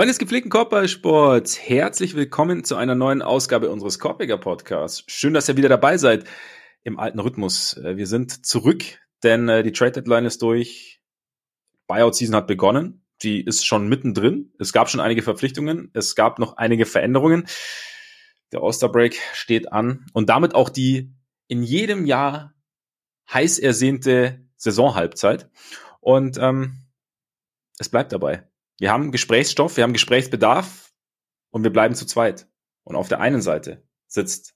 Freunde des gepflegten Korbballsports, herzlich willkommen zu einer neuen Ausgabe unseres Korbjäger Podcasts. Schön, dass ihr wieder dabei seid im alten Rhythmus. Äh, wir sind zurück, denn äh, die Trade Deadline ist durch. Buyout Season hat begonnen. Die ist schon mittendrin. Es gab schon einige Verpflichtungen. Es gab noch einige Veränderungen. Der All-Star Break steht an und damit auch die in jedem Jahr heiß ersehnte Saisonhalbzeit. Und ähm, es bleibt dabei. Wir haben Gesprächsstoff, wir haben Gesprächsbedarf und wir bleiben zu zweit. Und auf der einen Seite sitzt,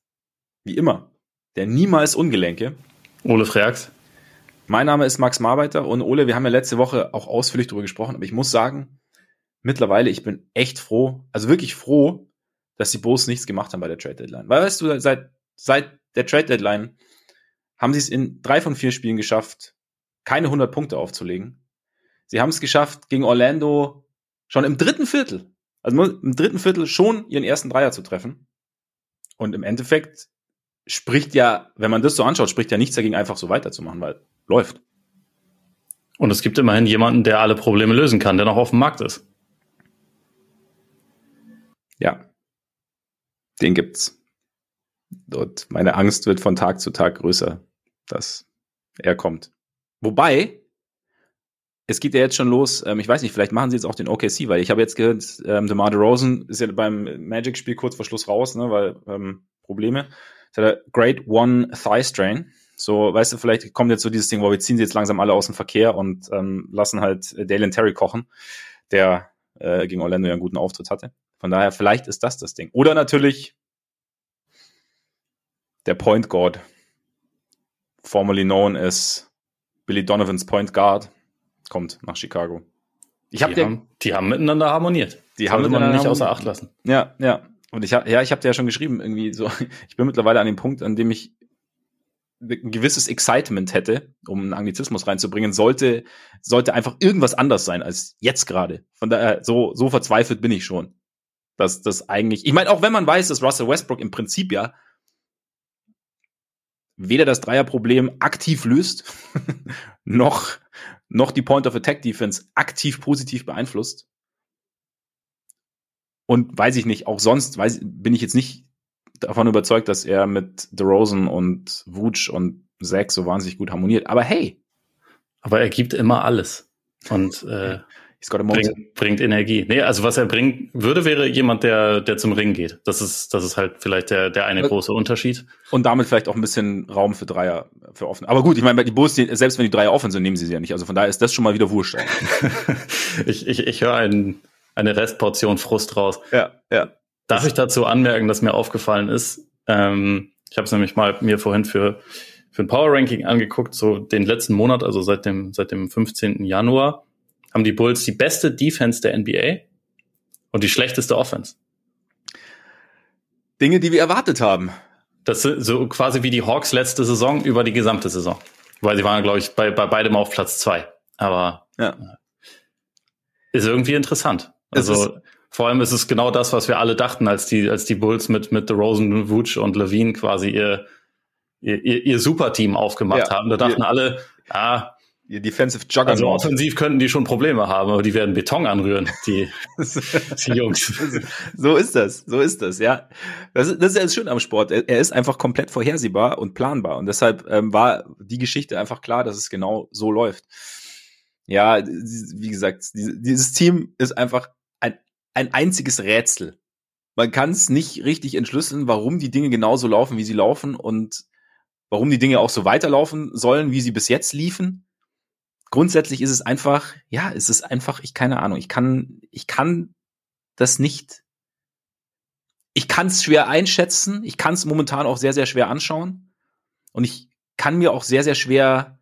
wie immer, der niemals Ungelenke. Ole Freaks. Mein Name ist Max Marbeiter und Ole, wir haben ja letzte Woche auch ausführlich darüber gesprochen, aber ich muss sagen, mittlerweile, ich bin echt froh, also wirklich froh, dass die Bulls nichts gemacht haben bei der Trade Deadline. Weil weißt du, seit, seit der Trade Deadline haben sie es in drei von vier Spielen geschafft, keine 100 Punkte aufzulegen. Sie haben es geschafft, gegen Orlando schon im dritten Viertel, also im dritten Viertel schon ihren ersten Dreier zu treffen. Und im Endeffekt spricht ja, wenn man das so anschaut, spricht ja nichts dagegen, einfach so weiterzumachen, weil läuft. Und es gibt immerhin jemanden, der alle Probleme lösen kann, der noch auf dem Markt ist. Ja. Den gibt's. Dort meine Angst wird von Tag zu Tag größer, dass er kommt. Wobei, es geht ja jetzt schon los. Ähm, ich weiß nicht, vielleicht machen sie jetzt auch den OKC, weil ich habe jetzt gehört, ähm, DeMar DeRozan ist ja beim Magic-Spiel kurz vor Schluss raus, ne, weil ähm, Probleme. Das hat er Grade One Thigh Strain. So, weißt du, vielleicht kommt jetzt so dieses Ding, wo wir ziehen sie jetzt langsam alle aus dem Verkehr und ähm, lassen halt Dalen Terry kochen, der äh, gegen Orlando ja einen guten Auftritt hatte. Von daher, vielleicht ist das das Ding. Oder natürlich der Point Guard, formerly known as Billy Donovans Point Guard, kommt nach Chicago. Ich hab die, dir, haben, die haben miteinander harmoniert. Die haben man nicht außer Acht lassen. Ja, ja. Und ich habe ja, ich habe dir ja schon geschrieben, irgendwie so, ich bin mittlerweile an dem Punkt, an dem ich ein gewisses Excitement hätte, um einen Anglizismus reinzubringen, sollte, sollte einfach irgendwas anders sein als jetzt gerade. Von daher, so, so verzweifelt bin ich schon. Dass das eigentlich, ich meine, auch wenn man weiß, dass Russell Westbrook im Prinzip ja weder das Dreierproblem aktiv löst, noch noch die Point of Attack Defense aktiv positiv beeinflusst. Und weiß ich nicht, auch sonst weiß, bin ich jetzt nicht davon überzeugt, dass er mit DeRozan und Vooch und Zach so wahnsinnig gut harmoniert. Aber hey. Aber er gibt immer alles. Und äh, bringt, bringt Energie. Nee, also was er bringen würde, wäre jemand, der, der zum Ring geht. Das ist, das ist halt vielleicht der, der eine große Unterschied. Und damit vielleicht auch ein bisschen Raum für Dreier, für offen. Aber gut, ich meine, die Bulls, selbst wenn die Dreier offen sind, nehmen sie sie ja nicht. Also von daher ist das schon mal wieder wurscht. ich ich, ich höre ein, eine Restportion Frust raus. Ja, ja. Darf ich dazu anmerken, dass mir aufgefallen ist, ähm, ich habe es nämlich mal mir vorhin für, für ein Power Ranking angeguckt, so den letzten Monat, also seit dem, seit dem 15. Januar haben die Bulls die beste Defense der NBA und die schlechteste Offense. Dinge, die wir erwartet haben. Das ist so quasi wie die Hawks letzte Saison über die gesamte Saison. Weil sie waren, glaube ich, bei, bei beidem auf Platz zwei. Aber ja. ist irgendwie interessant. Also vor allem ist es genau das, was wir alle dachten, als die, als die Bulls mit, mit Rosen, Vooch und Levine quasi ihr, ihr, ihr Superteam aufgemacht ja. haben. Da dachten alle, ah, Ihr Defensive Juggernaut. Also offensiv könnten die schon Probleme haben, aber die werden Beton anrühren, die, die Jungs. So ist das, so ist das, ja. Das, ist, das ist Schöne am Sport. Er, er, ist einfach komplett vorhersehbar und planbar. Und deshalb ähm, war die Geschichte einfach klar, dass es genau so läuft. Ja, wie gesagt, dieses Team ist einfach ein, ein einziges Rätsel. Man kann es nicht richtig entschlüsseln, warum die Dinge genauso laufen, wie sie laufen und warum die Dinge auch so weiterlaufen sollen, wie sie bis jetzt liefen grundsätzlich ist es einfach, ja, es ist einfach, ich keine Ahnung, ich kann, ich kann das nicht, ich kann es schwer einschätzen, ich kann es momentan auch sehr, sehr schwer anschauen und ich kann mir auch sehr, sehr schwer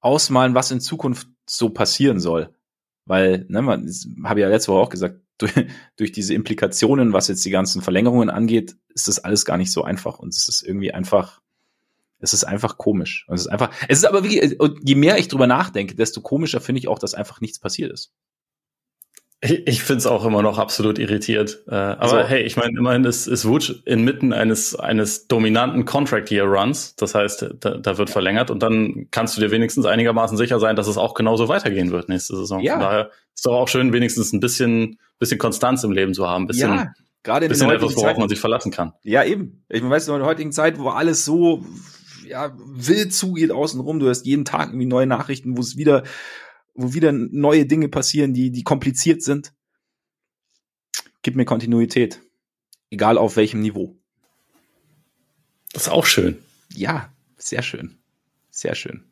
ausmalen, was in Zukunft so passieren soll. Weil, ne, man, habe ja letzte Woche auch gesagt, durch, durch diese Implikationen, was jetzt die ganzen Verlängerungen angeht, ist das alles gar nicht so einfach und es ist irgendwie einfach, es ist einfach komisch. Es ist einfach, es ist aber und je mehr ich drüber nachdenke, desto komischer finde ich auch, dass einfach nichts passiert ist. Ich, ich finde es auch immer noch absolut irritiert. Äh, aber also, hey, ich meine, immerhin ist, ist Wutsch inmitten eines, eines dominanten Contract Year Runs. Das heißt, da, da wird verlängert und dann kannst du dir wenigstens einigermaßen sicher sein, dass es auch genauso weitergehen wird nächste Saison. Ja. Von daher ist doch auch schön, wenigstens ein bisschen, bisschen Konstanz im Leben zu haben. Ein bisschen, ja, gerade in bisschen etwas, worauf Zeit. man sich verlassen kann. Ja, eben. Ich weiß, in der heutigen Zeit, wo alles so ja, wild zugeht außenrum, du hast jeden Tag irgendwie neue Nachrichten, wo es wieder wo wieder neue Dinge passieren, die, die kompliziert sind. Gib mir Kontinuität. Egal auf welchem Niveau. Das ist auch schön. Ja, sehr schön. Sehr schön.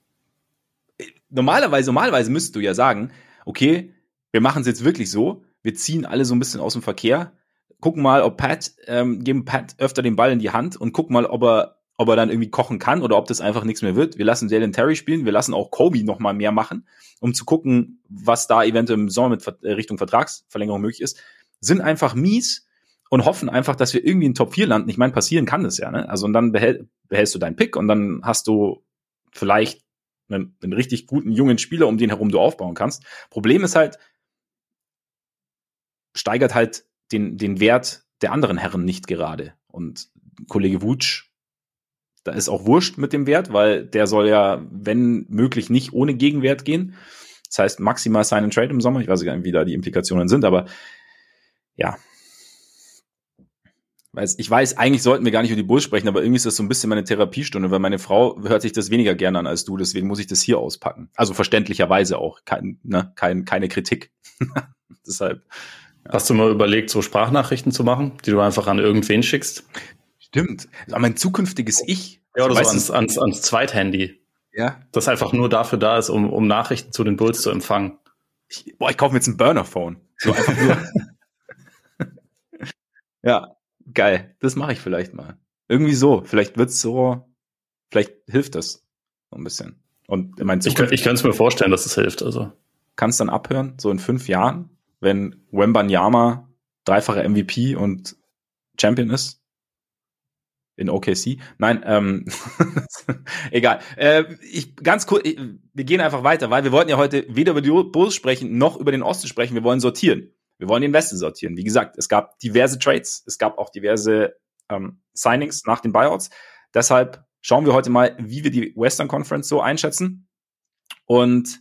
Normalerweise, normalerweise müsstest du ja sagen, okay, wir machen es jetzt wirklich so, wir ziehen alle so ein bisschen aus dem Verkehr, gucken mal, ob Pat, ähm, geben Pat öfter den Ball in die Hand und gucken mal, ob er, ob er dann irgendwie kochen kann oder ob das einfach nichts mehr wird. Wir lassen Jalen Terry spielen, wir lassen auch Kobe noch mal mehr machen um zu gucken, was da eventuell im Sommer mit äh, Richtung Vertragsverlängerung möglich ist, sind einfach mies und hoffen einfach, dass wir irgendwie in Top 4 landen. Ich meine, passieren kann das ja, ne? Also und dann behält, behältst du deinen Pick und dann hast du vielleicht einen, einen richtig guten jungen Spieler, um den herum du aufbauen kannst. Problem ist halt, steigert halt den, den Wert der anderen Herren nicht gerade. Und Kollege Wutsch da ist auch wurscht mit dem Wert, weil der soll ja, wenn möglich, nicht ohne Gegenwert gehen. Das heißt, maximal Sign and Trade im Sommer. Ich weiß gar nicht, wie da die Implikationen sind, aber ja. Ich weiß, eigentlich sollten wir gar nicht über die Bulls sprechen, aber irgendwie ist das so ein bisschen meine Therapiestunde, weil meine Frau hört sich das weniger gerne an als du, deswegen muss ich das hier auspacken. Also verständlicherweise auch, kein, ne, kein, keine Kritik. Deshalb. Ja. Hast du mal überlegt, so Sprachnachrichten zu machen, die du einfach an irgendwen schickst? Stimmt. Aber mein zukünftiges Ich. Ja, oder so ans, ans, ans Zweithandy. Ja. Das einfach nur dafür da ist, um, um Nachrichten zu den Bulls zu empfangen. Ich, boah, ich kaufe mir jetzt ein Burner-Phone. So einfach nur. ja, geil. Das mache ich vielleicht mal. Irgendwie so. Vielleicht wird's so, vielleicht hilft das so ein bisschen. Und in meinen Ich, ich kann es mir vorstellen, dass es hilft. Also. Kannst dann abhören, so in fünf Jahren, wenn Wembanyama dreifacher MVP und Champion ist, in OKC. Nein, ähm, egal. Äh, ich ganz kurz, ich, wir gehen einfach weiter, weil wir wollten ja heute weder über die Bulls sprechen noch über den Osten sprechen. Wir wollen sortieren. Wir wollen den Westen sortieren. Wie gesagt, es gab diverse Trades, es gab auch diverse ähm, Signings nach den Buyouts. Deshalb schauen wir heute mal, wie wir die Western Conference so einschätzen. Und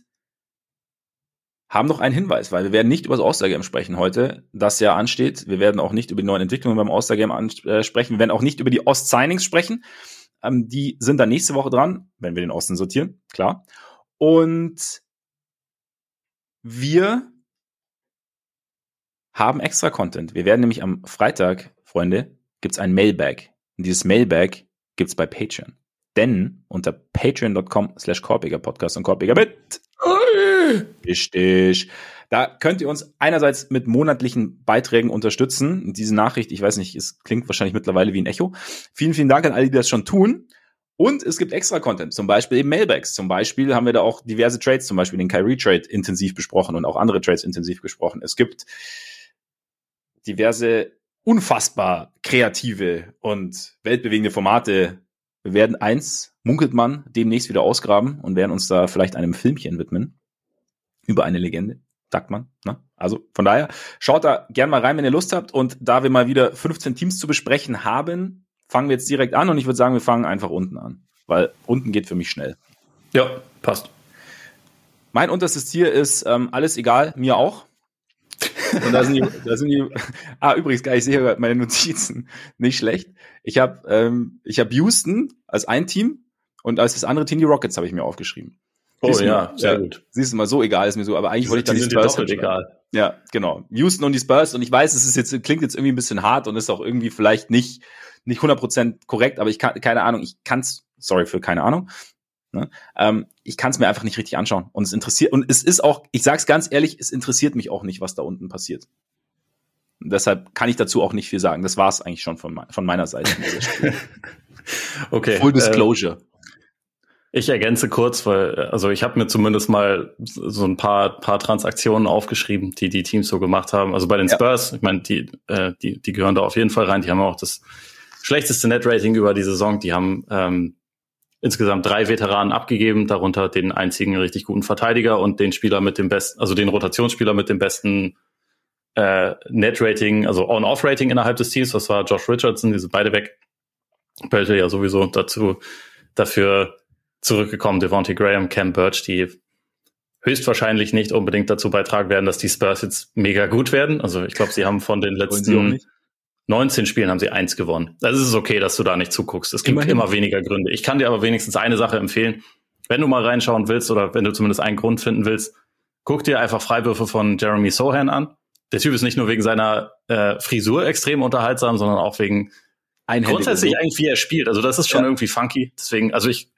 haben noch einen Hinweis, weil wir werden nicht über das All-Star-Game sprechen heute, das ja ansteht. Wir werden auch nicht über die neuen Entwicklungen beim All-Star-Game äh, sprechen. Wir werden auch nicht über die Ost-Signings sprechen. Ähm, die sind dann nächste Woche dran, wenn wir den Osten sortieren, klar. Und wir haben extra Content. Wir werden nämlich am Freitag, Freunde, gibt's ein Mailbag. Und dieses Mailbag gibt's bei Patreon. Denn unter patreon.com slash Podcast und Korbiger mit Richtig. Da könnt ihr uns einerseits mit monatlichen Beiträgen unterstützen. Diese Nachricht, ich weiß nicht, es klingt wahrscheinlich mittlerweile wie ein Echo. Vielen, vielen Dank an alle, die das schon tun. Und es gibt extra Content, zum Beispiel eben Mailbacks. Zum Beispiel haben wir da auch diverse Trades, zum Beispiel den Kyrie Trade intensiv besprochen und auch andere Trades intensiv besprochen. Es gibt diverse unfassbar kreative und weltbewegende Formate. Wir werden eins, munkelt man, demnächst wieder ausgraben und werden uns da vielleicht einem Filmchen widmen über eine Legende, sagt man. Ne? Also von daher, schaut da gern mal rein, wenn ihr Lust habt. Und da wir mal wieder 15 Teams zu besprechen haben, fangen wir jetzt direkt an und ich würde sagen, wir fangen einfach unten an. Weil unten geht für mich schnell. Ja, passt. Mein unterstes Ziel ist ähm, alles egal, mir auch. Und da sind die, da sind die. Ah, übrigens, ich sehe gerade meine Notizen. Nicht schlecht. Ich habe ähm, ich hab Houston als ein Team und als das andere Team die Rockets habe ich mir aufgeschrieben. Oh siehst ja, sehr gut. Siehst du mal, so egal ist mir so, aber eigentlich wollte ich dann die Spurs die egal. Ja, genau. Houston und die Spurs und ich weiß, es ist jetzt klingt jetzt irgendwie ein bisschen hart und ist auch irgendwie vielleicht nicht nicht 100% korrekt, aber ich kann keine Ahnung, ich kann's sorry für keine Ahnung. Ne? Ähm, ich kann es mir einfach nicht richtig anschauen und es interessiert und es ist auch, ich sag's ganz ehrlich, es interessiert mich auch nicht, was da unten passiert. Und deshalb kann ich dazu auch nicht viel sagen. Das war's eigentlich schon von, von meiner Seite. okay. Full Disclosure. Äh, ich ergänze kurz, weil also ich habe mir zumindest mal so ein paar paar Transaktionen aufgeschrieben, die die Teams so gemacht haben. Also bei den Spurs, ich meine, die äh, die die gehören da auf jeden Fall rein. Die haben auch das schlechteste Net-Rating über die Saison. Die haben ähm, insgesamt drei Veteranen abgegeben, darunter den einzigen richtig guten Verteidiger und den Spieler mit dem besten, also den Rotationsspieler mit dem besten äh, Net-Rating, also On-Off-Rating innerhalb des Teams. Das war Josh Richardson, die sind beide weg. Bölte ja sowieso dazu dafür zurückgekommen. Devontae Graham, Cam Birch, die höchstwahrscheinlich nicht unbedingt dazu beitragen werden, dass die Spurs jetzt mega gut werden. Also ich glaube, sie haben von den letzten 19 Spielen haben sie eins gewonnen. Also es ist okay, dass du da nicht zuguckst. Es gibt Immerhin. immer weniger Gründe. Ich kann dir aber wenigstens eine Sache empfehlen. Wenn du mal reinschauen willst oder wenn du zumindest einen Grund finden willst, guck dir einfach Freiwürfe von Jeremy Sohan an. Der Typ ist nicht nur wegen seiner äh, Frisur extrem unterhaltsam, sondern auch wegen grundsätzlich eigentlich, wie er spielt. Also das ist schon ja. irgendwie funky. Deswegen, also ich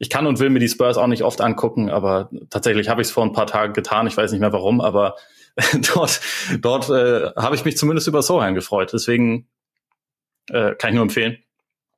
ich kann und will mir die Spurs auch nicht oft angucken, aber tatsächlich habe ich es vor ein paar Tagen getan. Ich weiß nicht mehr warum, aber dort, dort äh, habe ich mich zumindest über Sohan gefreut. Deswegen äh, kann ich nur empfehlen.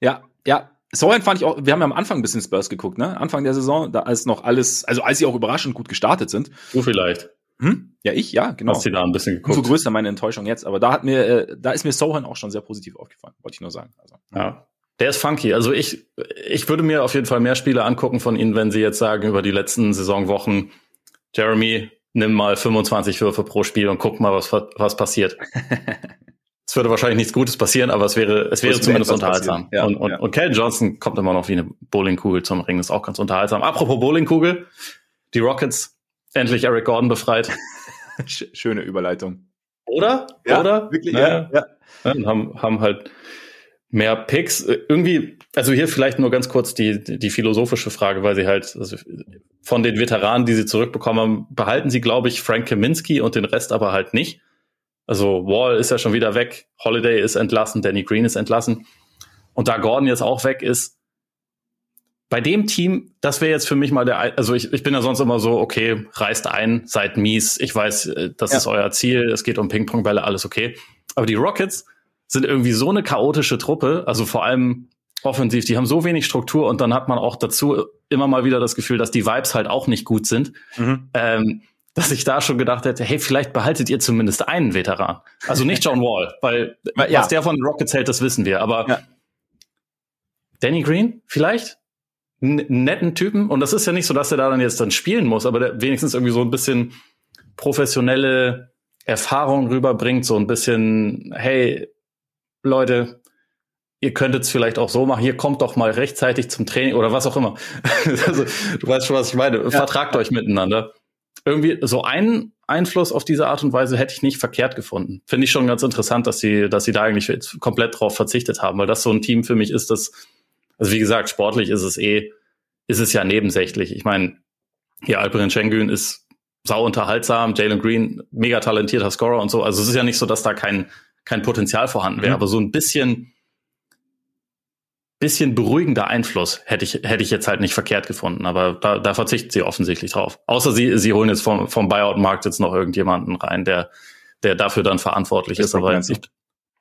Ja, ja. Sohan fand ich auch, wir haben ja am Anfang ein bisschen Spurs geguckt, ne? Anfang der Saison, da als noch alles, also als sie auch überraschend gut gestartet sind. Du vielleicht. Hm? Ja, ich, ja, genau. Hast du da ein bisschen geguckt. Umso größer meine Enttäuschung jetzt, aber da hat mir, äh, da ist mir Sohan auch schon sehr positiv aufgefallen, wollte ich nur sagen. Also, ja. Der ist funky. Also ich, ich würde mir auf jeden Fall mehr Spiele angucken von ihnen, wenn sie jetzt sagen über die letzten Saisonwochen, Jeremy, nimm mal 25 Würfe pro Spiel und guck mal, was, was passiert. es würde wahrscheinlich nichts Gutes passieren, aber es wäre, es wäre zumindest unterhaltsam. Ja, und, und, ja. und Cal Johnson kommt immer noch wie eine Bowlingkugel zum Ring, ist auch ganz unterhaltsam. Apropos Bowlingkugel, die Rockets endlich Eric Gordon befreit. Schöne Überleitung. Oder? Ja, Oder? Wirklich, ja. ja. ja. haben, haben halt mehr Picks. Äh, irgendwie, also hier vielleicht nur ganz kurz die, die philosophische Frage, weil sie halt also von den Veteranen, die sie zurückbekommen haben, behalten sie, glaube ich, Frank Kaminski und den Rest aber halt nicht. Also Wall ist ja schon wieder weg, Holiday ist entlassen, Danny Green ist entlassen. Und da Gordon jetzt auch weg ist, bei dem Team, das wäre jetzt für mich mal der, also ich, ich bin ja sonst immer so, okay, reist ein, seid mies, ich weiß, äh, das ja. ist euer Ziel, es geht um Ping-Pong-Bälle, alles okay. Aber die Rockets, sind irgendwie so eine chaotische Truppe, also vor allem offensiv, die haben so wenig Struktur und dann hat man auch dazu immer mal wieder das Gefühl, dass die Vibes halt auch nicht gut sind. Mhm. Ähm, dass ich da schon gedacht hätte, hey, vielleicht behaltet ihr zumindest einen Veteran. Also nicht John Wall, weil ja. was der von Rockets hält, das wissen wir. Aber ja. Danny Green vielleicht? N netten Typen. Und das ist ja nicht so, dass er da dann jetzt dann spielen muss, aber der wenigstens irgendwie so ein bisschen professionelle Erfahrung rüberbringt, so ein bisschen, hey, Leute, ihr könntet es vielleicht auch so machen, hier kommt doch mal rechtzeitig zum Training oder was auch immer. also, du weißt schon, was ich meine. Ja. Vertragt euch miteinander. Irgendwie so einen Einfluss auf diese Art und Weise hätte ich nicht verkehrt gefunden. Finde ich schon ganz interessant, dass sie, dass sie da eigentlich komplett drauf verzichtet haben, weil das so ein Team für mich ist, das, also wie gesagt, sportlich ist es eh, ist es ja nebensächlich. Ich meine, hier Alperin Schengen ist sau unterhaltsam, Jalen Green, mega talentierter Scorer und so. Also es ist ja nicht so, dass da kein, kein Potenzial vorhanden wäre, mhm. aber so ein bisschen, bisschen beruhigender Einfluss hätte ich, hätte ich jetzt halt nicht verkehrt gefunden, aber da, da verzichten sie offensichtlich drauf. Außer sie, sie holen jetzt vom, vom Buyout-Markt jetzt noch irgendjemanden rein, der, der dafür dann verantwortlich das ist, aber ich,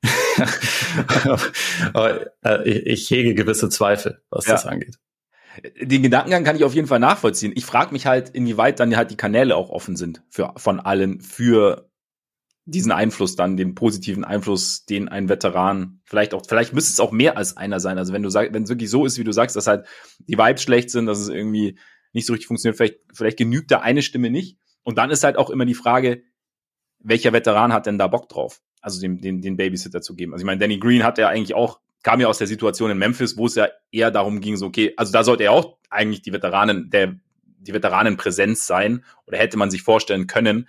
aber, äh, ich, ich hege gewisse Zweifel, was ja. das angeht. Den Gedankengang kann ich auf jeden Fall nachvollziehen. Ich frage mich halt, inwieweit dann halt die Kanäle auch offen sind für von allen für diesen Einfluss dann, den positiven Einfluss, den ein Veteran vielleicht auch, vielleicht müsste es auch mehr als einer sein. Also wenn du sagst, wenn es wirklich so ist, wie du sagst, dass halt die Vibes schlecht sind, dass es irgendwie nicht so richtig funktioniert, vielleicht, vielleicht genügt da eine Stimme nicht. Und dann ist halt auch immer die Frage, welcher Veteran hat denn da Bock drauf? Also den, den, den Babysitter zu geben. Also ich meine, Danny Green hat ja eigentlich auch, kam ja aus der Situation in Memphis, wo es ja eher darum ging, so, okay, also da sollte er auch eigentlich die Veteranen, der, die Veteranenpräsenz sein, oder hätte man sich vorstellen können,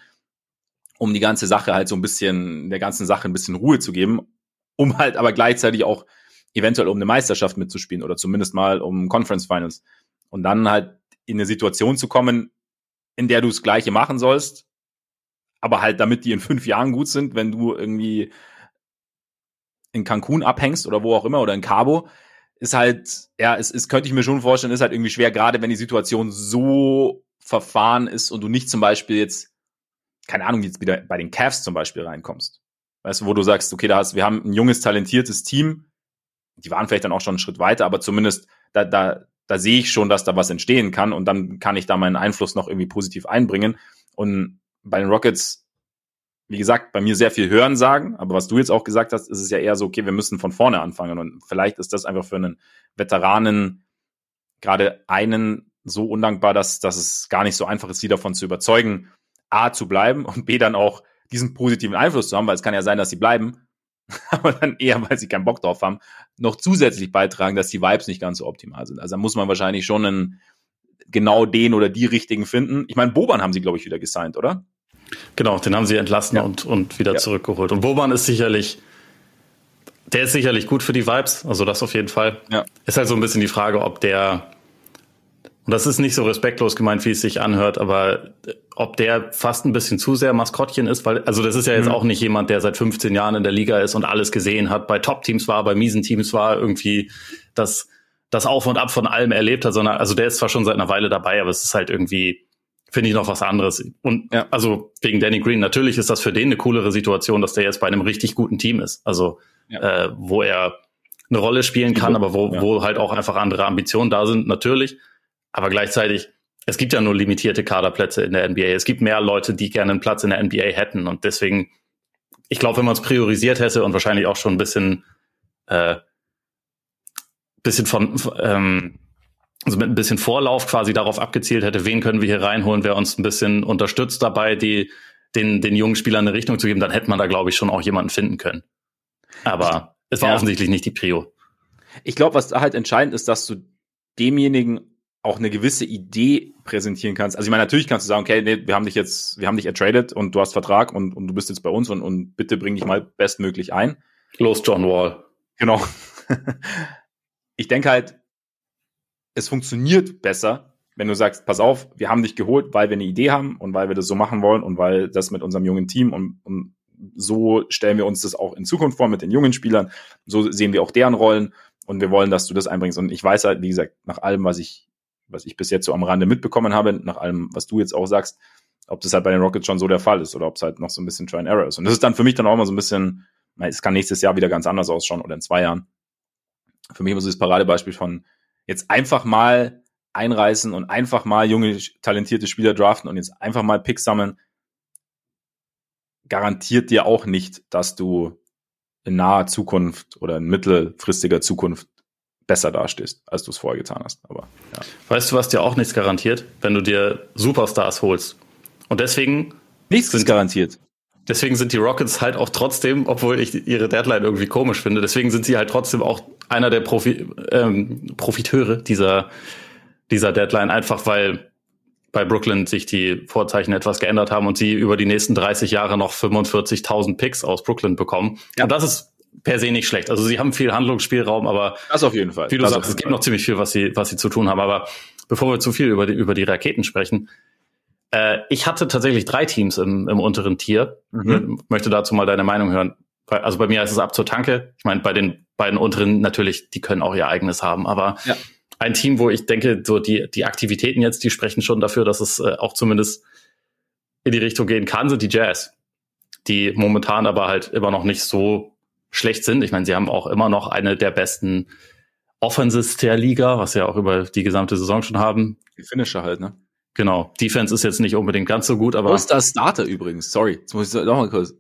um die ganze Sache halt so ein bisschen, der ganzen Sache ein bisschen Ruhe zu geben, um halt aber gleichzeitig auch eventuell um eine Meisterschaft mitzuspielen oder zumindest mal um Conference Finals. Und dann halt in eine Situation zu kommen, in der du das Gleiche machen sollst, aber halt damit die in fünf Jahren gut sind, wenn du irgendwie in Cancun abhängst oder wo auch immer oder in Cabo, ist halt, ja, es, es könnte ich mir schon vorstellen, ist halt irgendwie schwer, gerade wenn die Situation so verfahren ist und du nicht zum Beispiel jetzt keine Ahnung, jetzt wieder bei den Cavs zum Beispiel reinkommst. Weißt du, wo du sagst, okay, da hast, wir haben ein junges, talentiertes Team. Die waren vielleicht dann auch schon einen Schritt weiter, aber zumindest da, da, da sehe ich schon, dass da was entstehen kann und dann kann ich da meinen Einfluss noch irgendwie positiv einbringen. Und bei den Rockets, wie gesagt, bei mir sehr viel hören sagen, aber was du jetzt auch gesagt hast, ist es ja eher so, okay, wir müssen von vorne anfangen und vielleicht ist das einfach für einen Veteranen gerade einen so undankbar, dass, dass es gar nicht so einfach ist, sie davon zu überzeugen, A zu bleiben und B dann auch diesen positiven Einfluss zu haben, weil es kann ja sein, dass sie bleiben, aber dann eher, weil sie keinen Bock drauf haben, noch zusätzlich beitragen, dass die Vibes nicht ganz so optimal sind. Also da muss man wahrscheinlich schon einen, genau den oder die richtigen finden. Ich meine, Boban haben sie, glaube ich, wieder gesigned, oder? Genau, den haben sie entlassen ja. und, und wieder ja. zurückgeholt. Und Boban ist sicherlich, der ist sicherlich gut für die Vibes, also das auf jeden Fall. Ja. Ist halt so ein bisschen die Frage, ob der, und das ist nicht so respektlos gemeint, wie es sich anhört, aber ob der fast ein bisschen zu sehr Maskottchen ist, weil, also das ist ja jetzt mhm. auch nicht jemand, der seit 15 Jahren in der Liga ist und alles gesehen hat, bei Top-Teams war, bei miesen Teams war, irgendwie das, das Auf und Ab von allem erlebt hat, sondern, also der ist zwar schon seit einer Weile dabei, aber es ist halt irgendwie, finde ich noch was anderes. Und ja. also wegen Danny Green, natürlich ist das für den eine coolere Situation, dass der jetzt bei einem richtig guten Team ist. Also ja. äh, wo er eine Rolle spielen kann, aber wo, ja. wo halt auch einfach andere Ambitionen da sind, natürlich. Aber gleichzeitig, es gibt ja nur limitierte Kaderplätze in der NBA. Es gibt mehr Leute, die gerne einen Platz in der NBA hätten. Und deswegen, ich glaube, wenn man es priorisiert hätte und wahrscheinlich auch schon ein bisschen, äh, bisschen von, ähm, also mit ein bisschen Vorlauf quasi darauf abgezielt hätte, wen können wir hier reinholen, wer uns ein bisschen unterstützt dabei, die, den, den jungen Spielern eine Richtung zu geben, dann hätte man da, glaube ich, schon auch jemanden finden können. Aber es war ja. offensichtlich nicht die Prio. Ich glaube, was da halt entscheidend ist, dass du demjenigen auch eine gewisse Idee präsentieren kannst. Also ich meine, natürlich kannst du sagen, okay, nee, wir haben dich jetzt, wir haben dich ertradet und du hast Vertrag und, und du bist jetzt bei uns und, und bitte bring dich mal bestmöglich ein. Los, John Wall. Genau. ich denke halt, es funktioniert besser, wenn du sagst, pass auf, wir haben dich geholt, weil wir eine Idee haben und weil wir das so machen wollen und weil das mit unserem jungen Team und, und so stellen wir uns das auch in Zukunft vor mit den jungen Spielern. So sehen wir auch deren Rollen und wir wollen, dass du das einbringst. Und ich weiß halt, wie gesagt, nach allem, was ich, was ich bis jetzt so am Rande mitbekommen habe, nach allem, was du jetzt auch sagst, ob das halt bei den Rockets schon so der Fall ist oder ob es halt noch so ein bisschen Try and Error ist. Und das ist dann für mich dann auch mal so ein bisschen, es kann nächstes Jahr wieder ganz anders ausschauen oder in zwei Jahren. Für mich immer so das Paradebeispiel von jetzt einfach mal einreißen und einfach mal junge, talentierte Spieler draften und jetzt einfach mal Picks sammeln garantiert dir auch nicht, dass du in naher Zukunft oder in mittelfristiger Zukunft besser dastehst, als du es vorher getan hast. Aber ja. Weißt du, was dir auch nichts garantiert, wenn du dir Superstars holst? Und deswegen nichts ist garantiert. Deswegen sind die Rockets halt auch trotzdem, obwohl ich ihre Deadline irgendwie komisch finde, deswegen sind sie halt trotzdem auch einer der Profi ähm, Profiteure dieser dieser Deadline, einfach weil bei Brooklyn sich die Vorzeichen etwas geändert haben und sie über die nächsten 30 Jahre noch 45.000 Picks aus Brooklyn bekommen. Ja. Und das ist per se nicht schlecht. Also sie haben viel Handlungsspielraum, aber das auf jeden Fall. Wie du das sagst, es gibt noch ziemlich viel, was sie was sie zu tun haben. Aber bevor wir zu viel über die über die Raketen sprechen, äh, ich hatte tatsächlich drei Teams im, im unteren Tier. Mhm. Möchte dazu mal deine Meinung hören. Also bei mir ist es ab zur Tanke. Ich meine, bei den beiden unteren natürlich, die können auch ihr eigenes haben, aber ja ein Team, wo ich denke, so die, die Aktivitäten jetzt, die sprechen schon dafür, dass es äh, auch zumindest in die Richtung gehen kann, sind die Jazz. Die momentan aber halt immer noch nicht so schlecht sind. Ich meine, sie haben auch immer noch eine der besten Offenses der Liga, was sie ja auch über die gesamte Saison schon haben. Die Finisher halt, ne? Genau. Defense ist jetzt nicht unbedingt ganz so gut, aber. All-Star-Starter übrigens. Sorry. Jetzt muss ich noch mal kurz.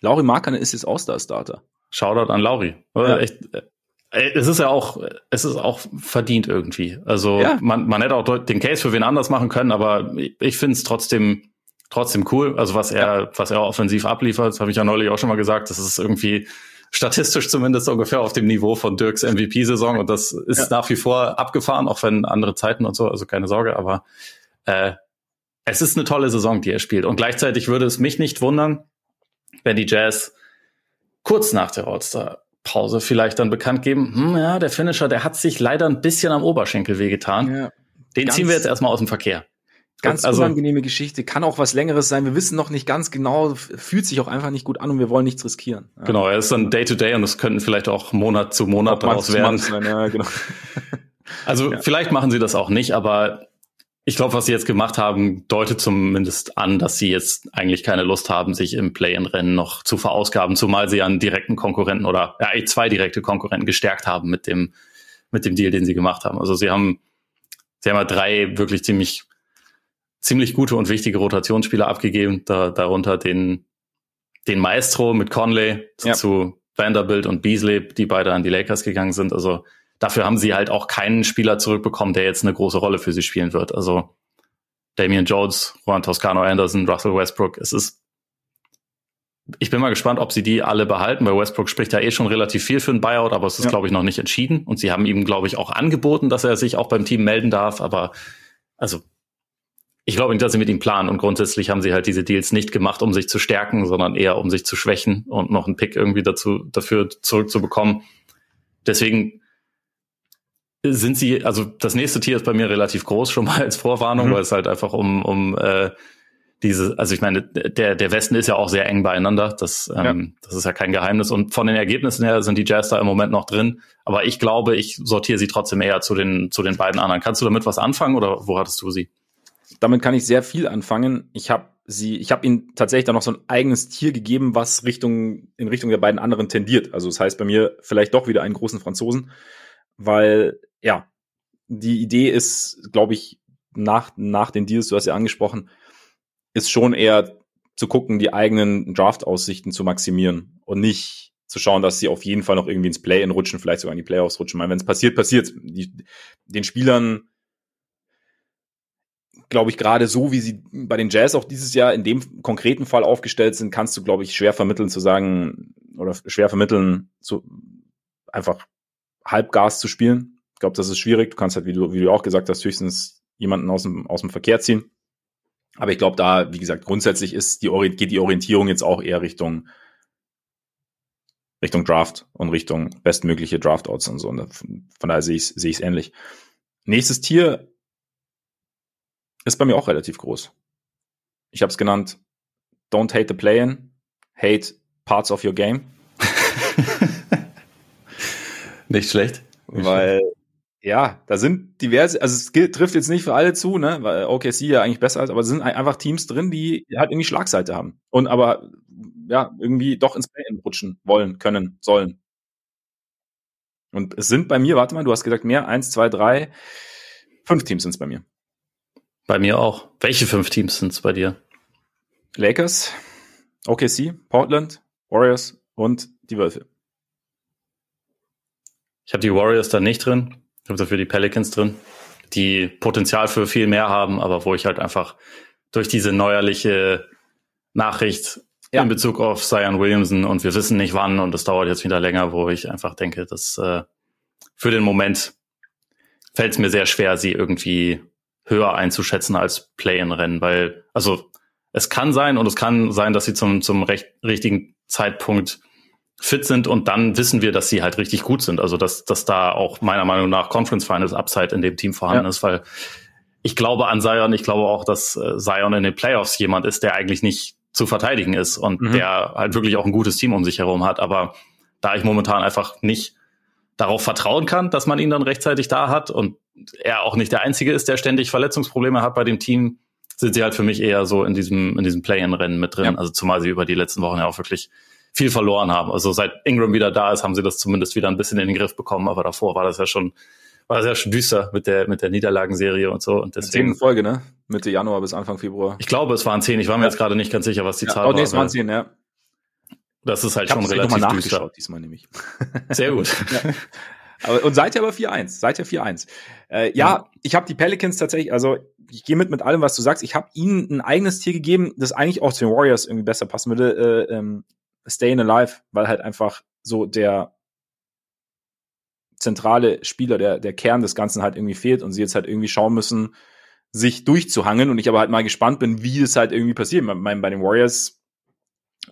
Lauri Markanen ist jetzt All-Star-Starter. Shoutout an Lauri. Ja. Echt, äh, es ist ja auch, es ist auch verdient irgendwie. Also ja. man, man hätte auch den Case für wen anders machen können, aber ich finde es trotzdem, trotzdem cool. Also was er, ja. was er offensiv abliefert, das habe ich ja neulich auch schon mal gesagt, das ist irgendwie statistisch zumindest ungefähr auf dem Niveau von Dirks MVP-Saison und das ist ja. nach wie vor abgefahren, auch wenn andere Zeiten und so, also keine Sorge, aber äh, es ist eine tolle Saison, die er spielt. Und gleichzeitig würde es mich nicht wundern, wenn die Jazz kurz nach der All-Star Pause vielleicht dann bekannt geben, hm, ja, der Finisher, der hat sich leider ein bisschen am Oberschenkel wehgetan. Ja, Den ziehen wir jetzt erstmal aus dem Verkehr. Ganz also, unangenehme Geschichte, kann auch was längeres sein. Wir wissen noch nicht ganz genau, fühlt sich auch einfach nicht gut an und wir wollen nichts riskieren. Ja. Genau, er ist dann Day to Day und es könnten vielleicht auch Monat zu Monat daraus werden. Sein, ja, genau. also ja. vielleicht machen sie das auch nicht, aber ich glaube, was sie jetzt gemacht haben, deutet zumindest an, dass sie jetzt eigentlich keine Lust haben, sich im Play-in-Rennen noch zu verausgaben, zumal sie einen direkten Konkurrenten oder ja, zwei direkte Konkurrenten gestärkt haben mit dem, mit dem Deal, den sie gemacht haben. Also sie haben, sie haben ja drei wirklich ziemlich, ziemlich gute und wichtige Rotationsspieler abgegeben, da, darunter den, den Maestro mit Conley ja. zu Vanderbilt und Beasley, die beide an die Lakers gegangen sind. Also dafür haben sie halt auch keinen Spieler zurückbekommen, der jetzt eine große Rolle für sie spielen wird. Also Damian Jones, Juan Toscano Anderson, Russell Westbrook, es ist ich bin mal gespannt, ob sie die alle behalten, weil Westbrook spricht ja eh schon relativ viel für ein Buyout, aber es ist, ja. glaube ich, noch nicht entschieden. Und sie haben ihm, glaube ich, auch angeboten, dass er sich auch beim Team melden darf. Aber also ich glaube nicht, dass sie mit ihm planen. Und grundsätzlich haben sie halt diese Deals nicht gemacht, um sich zu stärken, sondern eher um sich zu schwächen und noch einen Pick irgendwie dazu, dafür zurückzubekommen. Deswegen sind sie, also das nächste Tier ist bei mir relativ groß schon mal als Vorwarnung, mhm. weil es halt einfach um, um äh, diese, also ich meine, der, der Westen ist ja auch sehr eng beieinander. Das, ähm, ja. das ist ja kein Geheimnis. Und von den Ergebnissen her sind die Jazz da im Moment noch drin. Aber ich glaube, ich sortiere sie trotzdem eher zu den, zu den beiden anderen. Kannst du damit was anfangen oder wo hattest du sie? Damit kann ich sehr viel anfangen. Ich habe sie, ich habe ihnen tatsächlich dann noch so ein eigenes Tier gegeben, was Richtung, in Richtung der beiden anderen tendiert. Also das heißt bei mir vielleicht doch wieder einen großen Franzosen, weil, ja, die Idee ist, glaube ich, nach, nach den Deals, du hast ja angesprochen, ist schon eher zu gucken, die eigenen Draft-Aussichten zu maximieren und nicht zu schauen, dass sie auf jeden Fall noch irgendwie ins Play-in rutschen, vielleicht sogar in die Playoffs rutschen. Wenn es passiert, passiert. Den Spielern, glaube ich, gerade so, wie sie bei den Jazz auch dieses Jahr in dem konkreten Fall aufgestellt sind, kannst du, glaube ich, schwer vermitteln zu sagen oder schwer vermitteln, zu einfach Halbgas zu spielen. Ich glaube, das ist schwierig. Du kannst halt, wie du, wie du auch gesagt hast, höchstens jemanden aus dem, aus dem Verkehr ziehen. Aber ich glaube, da, wie gesagt, grundsätzlich ist die, geht die Orientierung jetzt auch eher Richtung Richtung Draft und Richtung bestmögliche Draftouts und so. Und von daher sehe ich es sehe ich's ähnlich. Nächstes Tier ist bei mir auch relativ groß. Ich habe es genannt Don't hate the play-in, hate parts of your game. Nicht schlecht. Weil ja, da sind diverse, also es gilt, trifft jetzt nicht für alle zu, ne, weil OKC ja eigentlich besser ist, aber es sind einfach Teams drin, die halt irgendwie Schlagseite haben und aber ja, irgendwie doch ins Play rutschen wollen, können, sollen. Und es sind bei mir, warte mal, du hast gesagt mehr, eins, zwei, drei, fünf Teams sind es bei mir. Bei mir auch. Welche fünf Teams sind es bei dir? Lakers, OKC, Portland, Warriors und die Wölfe. Ich habe die Warriors da nicht drin. Ich habe dafür die Pelicans drin, die Potenzial für viel mehr haben, aber wo ich halt einfach durch diese neuerliche Nachricht ja. in Bezug auf Zion Williamson und wir wissen nicht wann und es dauert jetzt wieder länger, wo ich einfach denke, dass äh, für den Moment fällt es mir sehr schwer, sie irgendwie höher einzuschätzen als Play-in-Rennen, weil also es kann sein und es kann sein, dass sie zum zum recht, richtigen Zeitpunkt fit sind und dann wissen wir, dass sie halt richtig gut sind. Also dass, dass da auch meiner Meinung nach Conference Finals Upside in dem Team vorhanden ja. ist, weil ich glaube an Zion, ich glaube auch, dass äh, Zion in den Playoffs jemand ist, der eigentlich nicht zu verteidigen ist und mhm. der halt wirklich auch ein gutes Team um sich herum hat. Aber da ich momentan einfach nicht darauf vertrauen kann, dass man ihn dann rechtzeitig da hat und er auch nicht der Einzige ist, der ständig Verletzungsprobleme hat bei dem Team, sind sie halt für mich eher so in diesem, in diesem Play-in-Rennen mit drin. Ja. Also zumal sie über die letzten Wochen ja auch wirklich viel verloren haben. Also seit Ingram wieder da ist, haben sie das zumindest wieder ein bisschen in den Griff bekommen, aber davor war das ja schon war das ja schon düster mit der mit der Niederlagenserie und so und deswegen Folge, ne? Mitte Januar bis Anfang Februar. Ich glaube, es waren zehn. Ich war mir ja. jetzt gerade nicht ganz sicher, was die ja. Zahl oh, nee, es waren zehn, ja. Das ist halt ich schon relativ düster. diesmal nämlich. Sehr gut. ja. Aber, und seid ihr aber 4-1, seid ihr 4-1. Äh, ja, ja, ich habe die Pelicans tatsächlich, also ich gehe mit mit allem, was du sagst. Ich habe ihnen ein eigenes Tier gegeben, das eigentlich auch zu den Warriors irgendwie besser passen würde. Äh, ähm, Staying Alive, weil halt einfach so der zentrale Spieler, der, der Kern des Ganzen halt irgendwie fehlt und sie jetzt halt irgendwie schauen müssen, sich durchzuhangeln und ich aber halt mal gespannt bin, wie es halt irgendwie passiert. Bei, bei den Warriors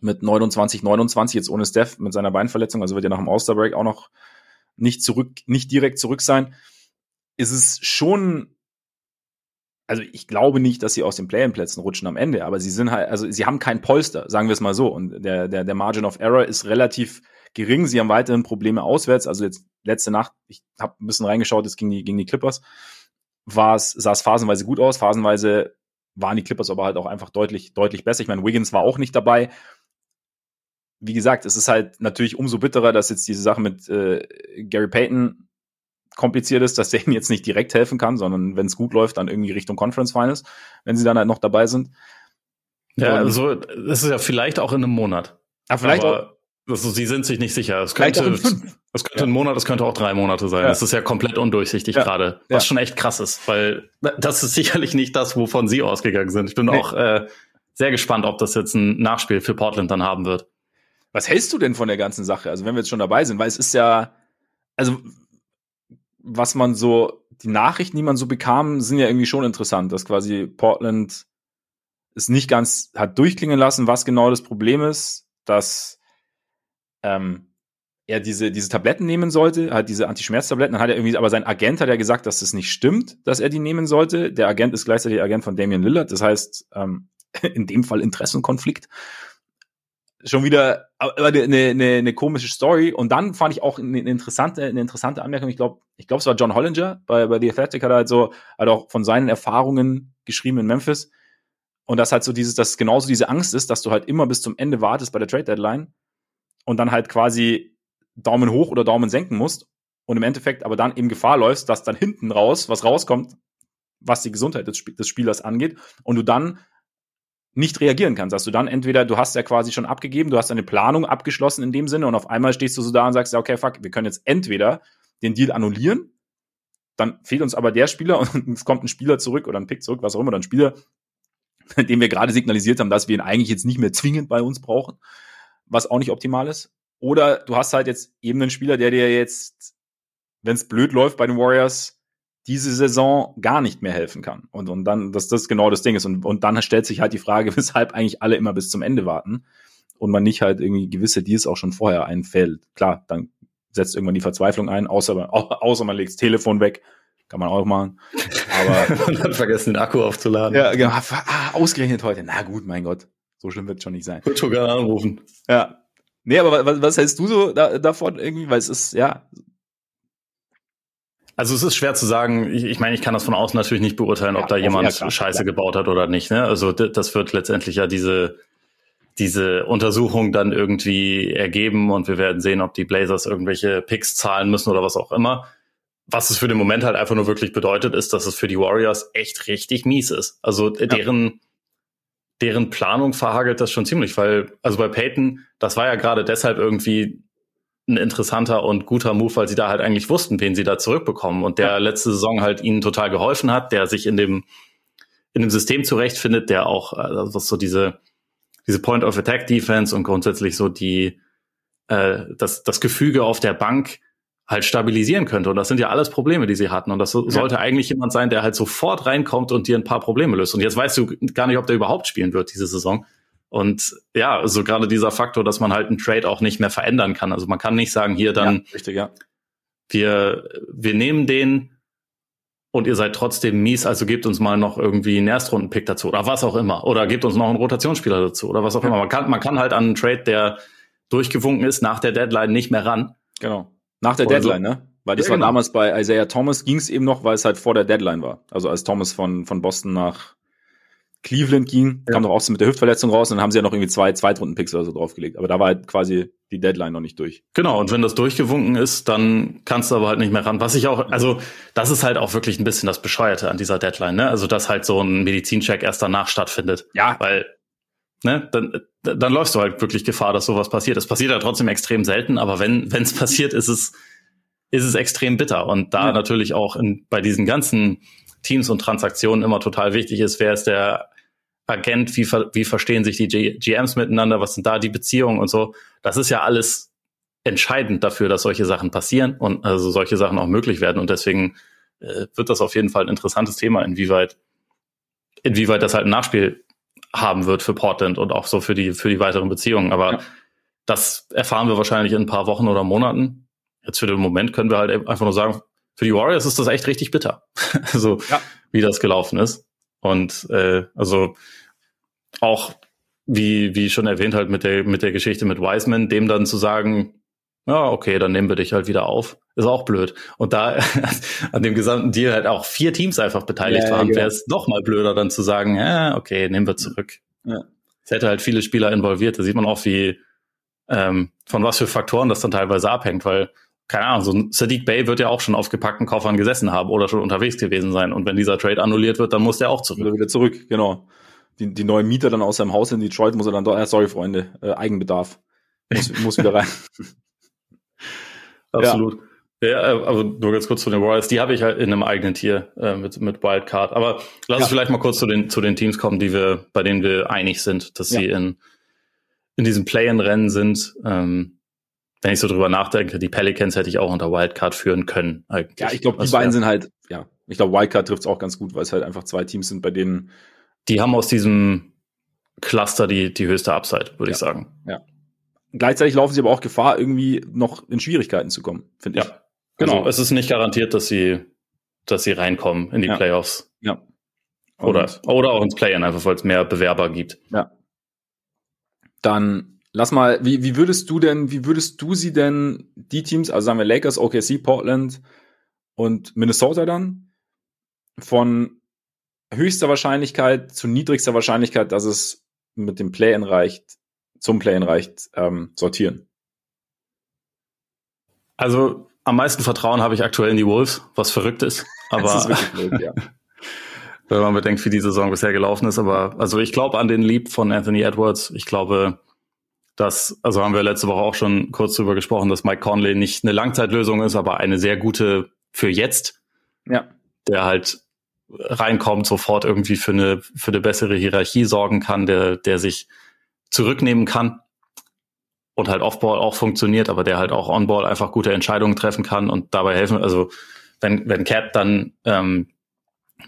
mit 29, 29, jetzt ohne Steph mit seiner Beinverletzung, also wird ja nach dem All-Star-Break auch noch nicht zurück, nicht direkt zurück sein, ist es schon also ich glaube nicht, dass sie aus den Play-in-Plätzen rutschen am Ende, aber sie sind halt, also sie haben kein Polster, sagen wir es mal so. Und der, der, der Margin of Error ist relativ gering. Sie haben weiterhin Probleme auswärts. Also jetzt letzte Nacht, ich habe ein bisschen reingeschaut, es ging die, gegen die Clippers, war es, sah es phasenweise gut aus, phasenweise waren die Clippers aber halt auch einfach deutlich, deutlich besser. Ich meine, Wiggins war auch nicht dabei. Wie gesagt, es ist halt natürlich umso bitterer, dass jetzt diese Sache mit äh, Gary Payton kompliziert ist, dass der ihnen jetzt nicht direkt helfen kann, sondern wenn es gut läuft, dann irgendwie Richtung Conference Finals, wenn sie dann halt noch dabei sind. Ja, Und, also das ist ja vielleicht auch in einem Monat. Ja, vielleicht Aber, auch. Also, sie sind sich nicht sicher. Es könnte, es könnte ja. ein Monat, es könnte auch drei Monate sein. Ja. Das ist ja komplett undurchsichtig ja. gerade, was schon echt krass ist, weil das ist sicherlich nicht das, wovon sie ausgegangen sind. Ich bin nee. auch äh, sehr gespannt, ob das jetzt ein Nachspiel für Portland dann haben wird. Was hältst du denn von der ganzen Sache? Also wenn wir jetzt schon dabei sind, weil es ist ja, also was man so, die Nachrichten, die man so bekam, sind ja irgendwie schon interessant, dass quasi Portland es nicht ganz hat durchklingen lassen, was genau das Problem ist, dass ähm, er diese, diese Tabletten nehmen sollte, halt diese Antischmerztabletten, dann hat er irgendwie, aber sein Agent hat ja gesagt, dass das nicht stimmt, dass er die nehmen sollte. Der Agent ist gleichzeitig Agent von Damian Lillard, das heißt, ähm, in dem Fall Interessenkonflikt. Schon wieder eine, eine, eine komische Story. Und dann fand ich auch eine interessante, eine interessante Anmerkung. Ich glaube, ich glaube, es war John Hollinger bei, bei The Athletic, hat er halt so, hat auch von seinen Erfahrungen geschrieben in Memphis. Und das halt so dieses, dass genauso diese Angst ist, dass du halt immer bis zum Ende wartest bei der Trade Deadline und dann halt quasi Daumen hoch oder Daumen senken musst und im Endeffekt aber dann eben Gefahr läufst, dass dann hinten raus was rauskommt, was die Gesundheit des Spielers angeht und du dann nicht reagieren kannst, dass du dann entweder, du hast ja quasi schon abgegeben, du hast eine Planung abgeschlossen in dem Sinne und auf einmal stehst du so da und sagst, ja, okay, fuck, wir können jetzt entweder den Deal annullieren, dann fehlt uns aber der Spieler und es kommt ein Spieler zurück oder ein Pick zurück, was auch immer, ein Spieler, dem wir gerade signalisiert haben, dass wir ihn eigentlich jetzt nicht mehr zwingend bei uns brauchen, was auch nicht optimal ist. Oder du hast halt jetzt eben einen Spieler, der dir jetzt, wenn es blöd läuft bei den Warriors, diese Saison gar nicht mehr helfen kann. Und, und dann, dass das genau das Ding ist. Und, und dann stellt sich halt die Frage, weshalb eigentlich alle immer bis zum Ende warten und man nicht halt irgendwie gewisse Deals auch schon vorher einfällt. Klar, dann setzt irgendwann die Verzweiflung ein, außer, außer man legt das Telefon weg. Kann man auch machen. Aber und dann vergessen den Akku aufzuladen. Ja, genau. Ah, ausgerechnet heute. Na gut, mein Gott. So schlimm wird es schon nicht sein. Wird sogar anrufen. Ja. Nee, aber was, was hältst du so da, davon irgendwie? Weil es ist, ja. Also es ist schwer zu sagen, ich, ich meine, ich kann das von außen natürlich nicht beurteilen, ja, ob da jemand klar, Scheiße klar. gebaut hat oder nicht. Ne? Also das wird letztendlich ja diese, diese Untersuchung dann irgendwie ergeben und wir werden sehen, ob die Blazers irgendwelche Picks zahlen müssen oder was auch immer. Was es für den Moment halt einfach nur wirklich bedeutet, ist, dass es für die Warriors echt richtig mies ist. Also ja. deren deren Planung verhagelt das schon ziemlich, weil, also bei Peyton, das war ja gerade deshalb irgendwie ein interessanter und guter Move, weil sie da halt eigentlich wussten, wen sie da zurückbekommen und der ja. letzte Saison halt ihnen total geholfen hat, der sich in dem, in dem System zurechtfindet, der auch, also was so diese, diese Point of Attack Defense und grundsätzlich so die, äh, das, das Gefüge auf der Bank halt stabilisieren könnte. Und das sind ja alles Probleme, die sie hatten. Und das ja. sollte eigentlich jemand sein, der halt sofort reinkommt und dir ein paar Probleme löst. Und jetzt weißt du gar nicht, ob der überhaupt spielen wird diese Saison. Und ja, also gerade dieser Faktor, dass man halt einen Trade auch nicht mehr verändern kann. Also man kann nicht sagen, hier dann, ja, richtig, ja. wir, wir nehmen den und ihr seid trotzdem mies, also gebt uns mal noch irgendwie einen Erstrunden-Pick dazu oder was auch immer. Oder gebt uns noch einen Rotationsspieler dazu oder was auch ja. immer. Man kann, man kann halt an einen Trade, der durchgewunken ist, nach der Deadline nicht mehr ran. Genau. Nach der Oder Deadline, so. ne? Weil das ja, war genau. damals bei Isaiah Thomas, ging es eben noch, weil es halt vor der Deadline war. Also als Thomas von, von Boston nach Cleveland ging, ja. kam doch auch so mit der Hüftverletzung raus und dann haben sie ja noch irgendwie zwei Zweitrunden-Picks oder so draufgelegt. Aber da war halt quasi die Deadline noch nicht durch. Genau, und wenn das durchgewunken ist, dann kannst du aber halt nicht mehr ran. Was ich auch, also das ist halt auch wirklich ein bisschen das Bescheuerte an dieser Deadline, ne? Also dass halt so ein Medizincheck erst danach stattfindet. Ja. Weil, ne, dann, dann läufst du halt wirklich Gefahr, dass sowas passiert. Es passiert ja trotzdem extrem selten, aber wenn es passiert, ist es ist es extrem bitter. Und da ja. natürlich auch in, bei diesen ganzen Teams und Transaktionen immer total wichtig ist, wer ist der Agent, wie, wie verstehen sich die G GMs miteinander, was sind da die Beziehungen und so. Das ist ja alles entscheidend dafür, dass solche Sachen passieren und also solche Sachen auch möglich werden. Und deswegen äh, wird das auf jeden Fall ein interessantes Thema, inwieweit, inwieweit das halt ein Nachspiel haben wird für Portland und auch so für die, für die weiteren Beziehungen. Aber ja. das erfahren wir wahrscheinlich in ein paar Wochen oder Monaten. Jetzt für den Moment können wir halt einfach nur sagen, für die Warriors ist das echt richtig bitter. also, ja. wie das gelaufen ist. Und äh, also auch wie, wie schon erwähnt, halt mit der, mit der Geschichte mit Wiseman, dem dann zu sagen, ja, okay, dann nehmen wir dich halt wieder auf, ist auch blöd. Und da an dem gesamten Deal halt auch vier Teams einfach beteiligt ja, waren, ja, wäre es noch mal blöder, dann zu sagen, ja, okay, nehmen wir zurück. Ja. Es hätte halt viele Spieler involviert. Da sieht man auch, wie ähm, von was für Faktoren das dann teilweise abhängt, weil keine Ahnung, so ein Sadiq Bay wird ja auch schon auf gepackten Koffern gesessen haben oder schon unterwegs gewesen sein. Und wenn dieser Trade annulliert wird, dann muss der auch zurück. Oder wieder zurück, genau. Die, die neuen Mieter dann aus seinem Haus in Detroit muss er dann doch, äh, sorry Freunde, äh, Eigenbedarf. Muss, muss wieder rein. Absolut. Ja. Ja, aber nur ganz kurz zu den Royals, die habe ich halt in einem eigenen Tier äh, mit, mit Wildcard. Aber lass ja. uns vielleicht mal kurz zu den, zu den Teams kommen, die wir, bei denen wir einig sind, dass ja. sie in, in diesem Play-in-Rennen sind. Ähm, wenn ich so drüber nachdenke, die Pelicans hätte ich auch unter Wildcard führen können. Eigentlich. Ja, ich glaube, die beiden sind halt, ja, ich glaube, Wildcard trifft es auch ganz gut, weil es halt einfach zwei Teams sind, bei denen. Die haben aus diesem Cluster die, die höchste Upside, würde ja. ich sagen. Ja. Gleichzeitig laufen sie aber auch Gefahr, irgendwie noch in Schwierigkeiten zu kommen, finde ich. Ja. Genau, also, es ist nicht garantiert, dass sie, dass sie reinkommen in die ja. Playoffs. Ja. Und oder, oder auch ins Play-In, einfach weil es mehr Bewerber gibt. Ja. Dann lass mal, wie, wie würdest du denn, wie würdest du sie denn, die Teams, also sagen wir Lakers, OKC, Portland und Minnesota dann, von höchster Wahrscheinlichkeit zu niedrigster Wahrscheinlichkeit, dass es mit dem Play-In reicht, zum Play-In reicht, ähm, sortieren? Also am meisten Vertrauen habe ich aktuell in die Wolves, was verrückt ist. Aber das ist wirklich blöd, ja. wenn man bedenkt, wie die Saison bisher gelaufen ist. Aber also ich glaube an den Lieb von Anthony Edwards. Ich glaube, dass, also haben wir letzte Woche auch schon kurz drüber gesprochen, dass Mike Conley nicht eine Langzeitlösung ist, aber eine sehr gute für jetzt. Ja. Der halt reinkommt, sofort irgendwie für eine, für eine bessere Hierarchie sorgen kann, der, der sich zurücknehmen kann und halt Offball auch funktioniert, aber der halt auch Onball einfach gute Entscheidungen treffen kann und dabei helfen. Also wenn, wenn Cat dann ähm,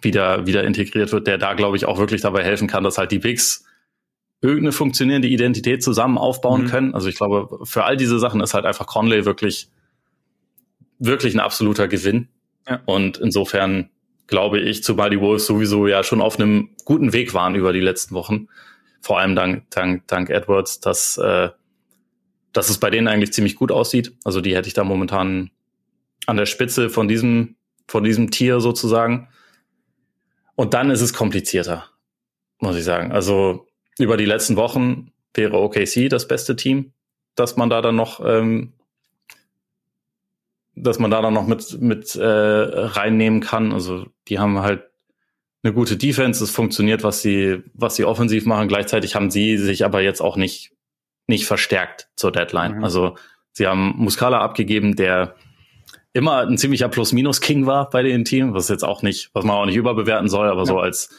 wieder, wieder integriert wird, der da, glaube ich, auch wirklich dabei helfen kann, dass halt die Bigs irgendeine funktionierende Identität zusammen aufbauen mhm. können. Also ich glaube, für all diese Sachen ist halt einfach Conley wirklich, wirklich ein absoluter Gewinn. Ja. Und insofern glaube ich, zumal die Wolves sowieso ja schon auf einem guten Weg waren über die letzten Wochen, vor allem dank, dank, dank Edwards, dass äh, dass es bei denen eigentlich ziemlich gut aussieht. Also die hätte ich da momentan an der Spitze von diesem, von diesem Tier sozusagen. Und dann ist es komplizierter, muss ich sagen. Also über die letzten Wochen wäre OKC das beste Team, dass man da dann noch, ähm, dass man da dann noch mit mit äh, reinnehmen kann. Also die haben halt eine gute Defense, es funktioniert, was sie was sie offensiv machen. Gleichzeitig haben sie sich aber jetzt auch nicht nicht verstärkt zur Deadline. Mhm. Also sie haben Muscala abgegeben, der immer ein ziemlicher Plus-Minus-King war bei den Team, was jetzt auch nicht, was man auch nicht überbewerten soll, aber ja. so als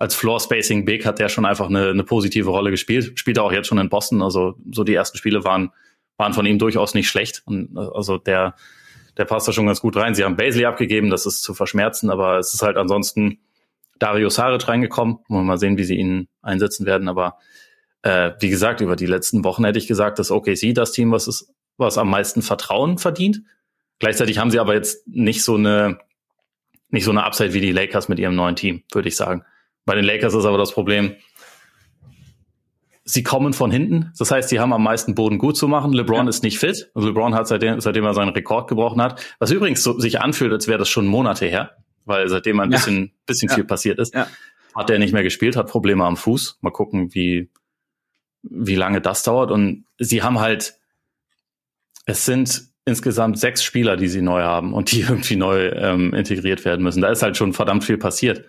als Floor Spacing Big hat der schon einfach eine, eine positive Rolle gespielt. Spielt er auch jetzt schon in Boston. Also so die ersten Spiele waren waren von ihm durchaus nicht schlecht. Und also der der passt da schon ganz gut rein. Sie haben Basley abgegeben, das ist zu verschmerzen, aber es ist halt ansonsten Dario Saric reingekommen. Wollen wir mal sehen, wie sie ihn einsetzen werden. Aber äh, wie gesagt, über die letzten Wochen hätte ich gesagt, dass OKC das Team, was ist, was am meisten Vertrauen verdient. Gleichzeitig haben sie aber jetzt nicht so eine, nicht so eine Upside wie die Lakers mit ihrem neuen Team, würde ich sagen. Bei den Lakers ist aber das Problem, sie kommen von hinten. Das heißt, sie haben am meisten Boden gut zu machen. LeBron ja. ist nicht fit. Also LeBron hat seitdem, seitdem er seinen Rekord gebrochen hat, was übrigens so, sich anfühlt, als wäre das schon Monate her, weil seitdem ein ja. bisschen, bisschen ja. viel passiert ist, hat er nicht mehr gespielt, hat Probleme am Fuß. Mal gucken, wie, wie lange das dauert. Und sie haben halt, es sind insgesamt sechs Spieler, die sie neu haben und die irgendwie neu ähm, integriert werden müssen. Da ist halt schon verdammt viel passiert.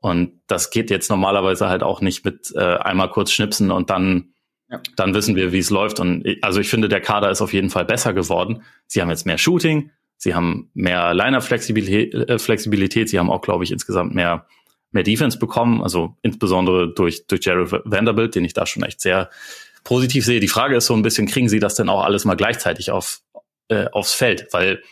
Und das geht jetzt normalerweise halt auch nicht mit äh, einmal kurz schnipsen und dann, ja. dann wissen wir, wie es läuft. Und ich, also ich finde, der Kader ist auf jeden Fall besser geworden. Sie haben jetzt mehr Shooting, sie haben mehr Liner-Flexibilität, äh, Flexibilität, sie haben auch, glaube ich, insgesamt mehr mehr Defense bekommen, also insbesondere durch, durch Jared Vanderbilt, den ich da schon echt sehr positiv sehe. Die Frage ist so ein bisschen, kriegen sie das denn auch alles mal gleichzeitig auf, äh, aufs Feld? Weil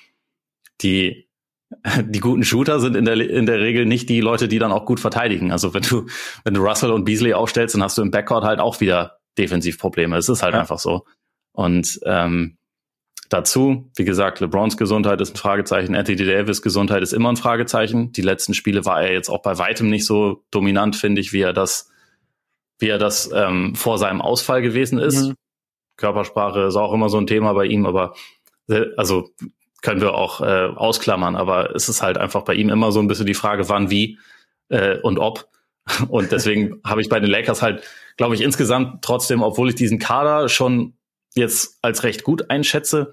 die, die guten Shooter sind in der, in der Regel nicht die Leute, die dann auch gut verteidigen. Also wenn du, wenn du Russell und Beasley aufstellst, dann hast du im Backcourt halt auch wieder Defensivprobleme. Es ist halt ja. einfach so. Und ähm, Dazu, wie gesagt, LeBrons Gesundheit ist ein Fragezeichen, Anthony Davis Gesundheit ist immer ein Fragezeichen. Die letzten Spiele war er jetzt auch bei weitem nicht so dominant, finde ich, wie er das, wie er das ähm, vor seinem Ausfall gewesen ist. Mhm. Körpersprache ist auch immer so ein Thema bei ihm, aber äh, also können wir auch äh, ausklammern, aber es ist halt einfach bei ihm immer so ein bisschen die Frage, wann, wie äh, und ob. Und deswegen habe ich bei den Lakers halt, glaube ich, insgesamt trotzdem, obwohl ich diesen Kader schon jetzt als recht gut einschätze,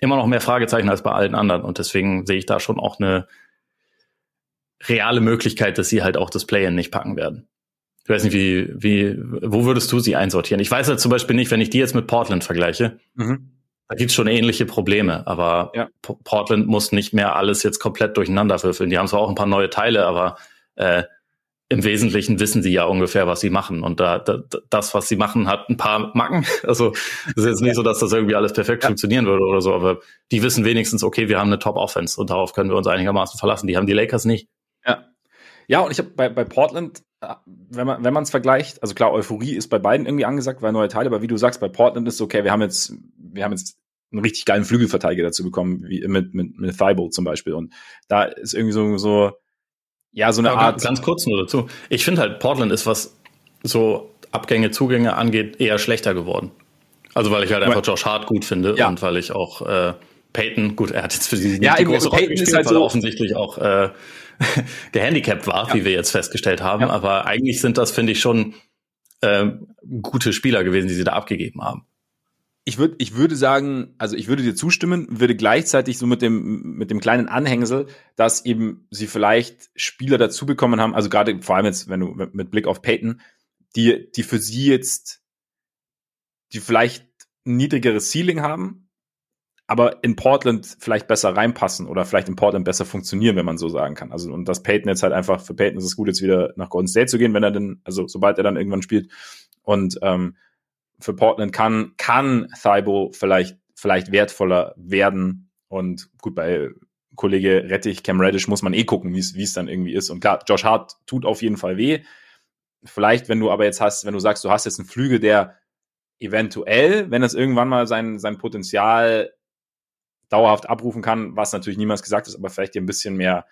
immer noch mehr Fragezeichen als bei allen anderen. Und deswegen sehe ich da schon auch eine reale Möglichkeit, dass sie halt auch das Play-In nicht packen werden. Ich weiß nicht, wie, wie, wo würdest du sie einsortieren? Ich weiß halt zum Beispiel nicht, wenn ich die jetzt mit Portland vergleiche, mhm. Da gibt's schon ähnliche Probleme, aber ja. Portland muss nicht mehr alles jetzt komplett durcheinander würfeln. Die haben zwar auch ein paar neue Teile, aber äh, im Wesentlichen wissen sie ja ungefähr, was sie machen. Und da, da das, was sie machen, hat ein paar Macken. Also es ist jetzt nicht so, dass das irgendwie alles perfekt ja. funktionieren würde oder so, aber die wissen wenigstens, okay, wir haben eine Top-Offense und darauf können wir uns einigermaßen verlassen. Die haben die Lakers nicht. Ja. Ja, und ich habe bei, bei Portland, wenn man wenn man es vergleicht, also klar, Euphorie ist bei beiden irgendwie angesagt, weil neue Teile, aber wie du sagst, bei Portland ist es okay, wir haben jetzt, wir haben jetzt einen richtig geilen Flügelverteidiger dazu bekommen, wie mit, mit, mit Thibault zum Beispiel. Und da ist irgendwie so, so ja, so eine ja, Art. Ganz kurz nur dazu. Ich finde halt, Portland ist, was so Abgänge, Zugänge angeht, eher schlechter geworden. Also weil ich halt einfach Josh Hart gut finde ja. und weil ich auch äh, Peyton, gut, er hat jetzt für sie ja, die große Rolle gespielt, halt weil so offensichtlich auch äh, gehandicapt war, ja. wie wir jetzt festgestellt haben. Ja. Aber eigentlich sind das, finde ich, schon äh, gute Spieler gewesen, die sie da abgegeben haben ich würde, ich würde sagen, also ich würde dir zustimmen, würde gleichzeitig so mit dem, mit dem kleinen Anhängsel, dass eben sie vielleicht Spieler dazu bekommen haben, also gerade vor allem jetzt, wenn du mit Blick auf Peyton, die, die für sie jetzt, die vielleicht niedrigeres Ceiling haben, aber in Portland vielleicht besser reinpassen oder vielleicht in Portland besser funktionieren, wenn man so sagen kann. Also, und dass Peyton jetzt halt einfach, für Peyton ist es gut, jetzt wieder nach Golden State zu gehen, wenn er denn, also sobald er dann irgendwann spielt. Und ähm, für Portland kann, kann Thibault vielleicht, vielleicht wertvoller werden. Und gut, bei Kollege Rettich, Cam Reddish muss man eh gucken, wie es dann irgendwie ist. Und klar, Josh Hart tut auf jeden Fall weh. Vielleicht, wenn du aber jetzt hast, wenn du sagst, du hast jetzt einen Flügel, der eventuell, wenn es irgendwann mal sein, sein Potenzial dauerhaft abrufen kann, was natürlich niemals gesagt ist, aber vielleicht dir ein bisschen mehr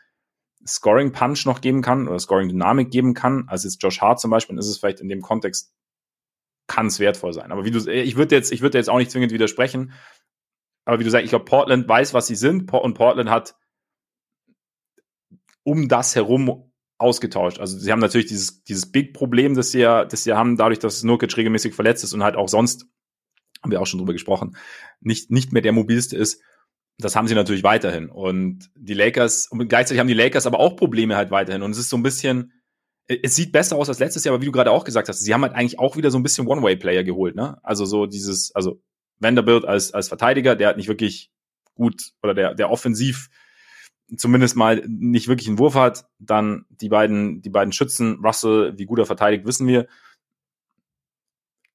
Scoring Punch noch geben kann oder Scoring Dynamik geben kann, als jetzt Josh Hart zum Beispiel, dann ist es vielleicht in dem Kontext kann es wertvoll sein. Aber wie du, ich würde jetzt, ich würde jetzt auch nicht zwingend widersprechen. Aber wie du sagst, ich glaube, Portland weiß, was sie sind und Portland hat um das herum ausgetauscht. Also sie haben natürlich dieses, dieses Big-Problem, das sie ja, das sie haben, dadurch, dass Nurkic regelmäßig verletzt ist und halt auch sonst, haben wir auch schon drüber gesprochen, nicht, nicht mehr der mobilste ist. Das haben sie natürlich weiterhin. Und die Lakers, und gleichzeitig haben die Lakers aber auch Probleme halt weiterhin. Und es ist so ein bisschen, es sieht besser aus als letztes Jahr, aber wie du gerade auch gesagt hast, sie haben halt eigentlich auch wieder so ein bisschen One-Way-Player geholt, ne? Also so dieses, also Vanderbilt als, als Verteidiger, der hat nicht wirklich gut oder der, der offensiv zumindest mal nicht wirklich einen Wurf hat. Dann die beiden, die beiden Schützen, Russell, wie gut er verteidigt, wissen wir.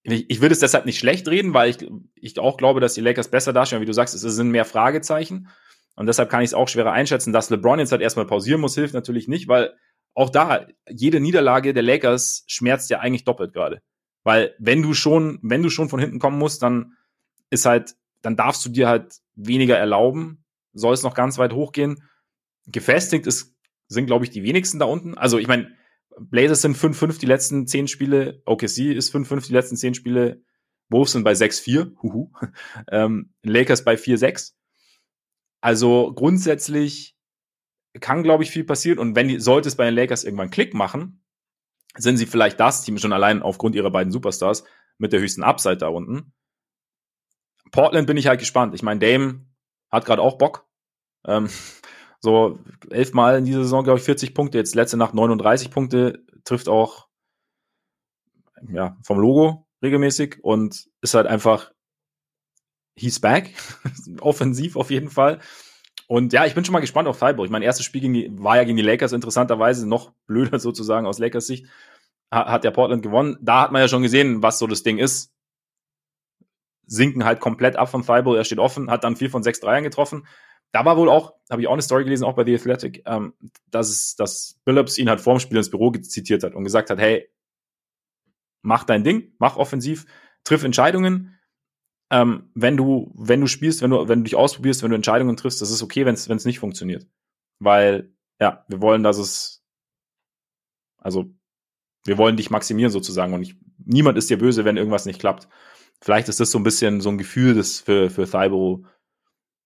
Ich, ich würde es deshalb nicht schlecht reden, weil ich, ich auch glaube, dass die Lakers besser dastehen. Wie du sagst, es sind mehr Fragezeichen. Und deshalb kann ich es auch schwerer einschätzen. Dass LeBron jetzt halt erstmal pausieren muss, hilft natürlich nicht, weil auch da, jede Niederlage der Lakers schmerzt ja eigentlich doppelt gerade. Weil wenn du schon, wenn du schon von hinten kommen musst, dann ist halt, dann darfst du dir halt weniger erlauben, soll es noch ganz weit hochgehen. Gefestigt ist, sind, glaube ich, die wenigsten da unten. Also ich meine, Blazers sind 5-5 die letzten 10 Spiele, OKC ist 5-5 die letzten 10 Spiele, Wolves sind bei 6-4, huhu. Ähm, Lakers bei 4-6. Also grundsätzlich kann, glaube ich, viel passieren. Und wenn die, sollte es bei den Lakers irgendwann Klick machen, sind sie vielleicht das Team schon allein aufgrund ihrer beiden Superstars mit der höchsten Upside da unten. Portland bin ich halt gespannt. Ich meine, Dame hat gerade auch Bock. Ähm, so elfmal in dieser Saison, glaube ich, 40 Punkte. Jetzt letzte Nacht 39 Punkte. Trifft auch ja, vom Logo regelmäßig und ist halt einfach he's back. Offensiv auf jeden Fall. Und ja, ich bin schon mal gespannt auf Freiburg. Mein erstes Spiel die, war ja gegen die Lakers interessanterweise noch blöder sozusagen aus Lakers Sicht. Hat ja Portland gewonnen. Da hat man ja schon gesehen, was so das Ding ist. Sinken halt komplett ab von Thibault. Er steht offen, hat dann vier von sechs Dreiern getroffen. Da war wohl auch, habe ich auch eine Story gelesen, auch bei The Athletic, ähm, dass, es, dass Billups ihn halt vorm Spiel ins Büro zitiert hat und gesagt hat, hey, mach dein Ding, mach offensiv, triff Entscheidungen, ähm, wenn du, wenn du spielst, wenn du, wenn du dich ausprobierst, wenn du Entscheidungen triffst, das ist okay, wenn es nicht funktioniert. Weil, ja, wir wollen, dass es, also, wir wollen dich maximieren sozusagen und ich, niemand ist dir böse, wenn irgendwas nicht klappt. Vielleicht ist das so ein bisschen so ein Gefühl, das für, für Thibault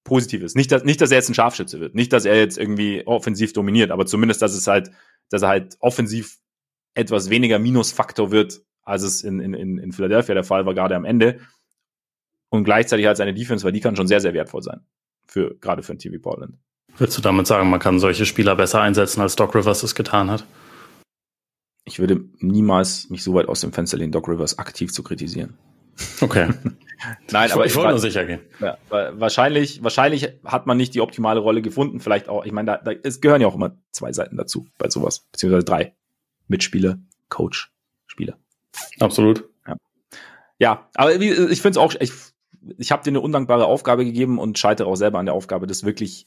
positiv ist. Nicht, dass, nicht, dass er jetzt ein Scharfschütze wird, nicht, dass er jetzt irgendwie offensiv dominiert, aber zumindest, dass es halt, dass er halt offensiv etwas weniger Minusfaktor wird, als es in, in, in Philadelphia der Fall war, gerade am Ende und gleichzeitig halt seine Defense, weil die kann schon sehr, sehr wertvoll sein. Für, gerade für ein TV Portland. Würdest du damit sagen, man kann solche Spieler besser einsetzen, als Doc Rivers es getan hat? Ich würde niemals mich so weit aus dem Fenster lehnen, Doc Rivers aktiv zu kritisieren. Okay. Nein, aber ich wollte nur sicher gehen. Ja, wahrscheinlich, wahrscheinlich hat man nicht die optimale Rolle gefunden. Vielleicht auch, ich meine, da, da, es gehören ja auch immer zwei Seiten dazu bei sowas, beziehungsweise drei. Mitspieler, Coach, Spieler. Absolut. Ja, ja aber ich finde es auch, ich, ich habe dir eine undankbare Aufgabe gegeben und scheitere auch selber an der Aufgabe, das wirklich,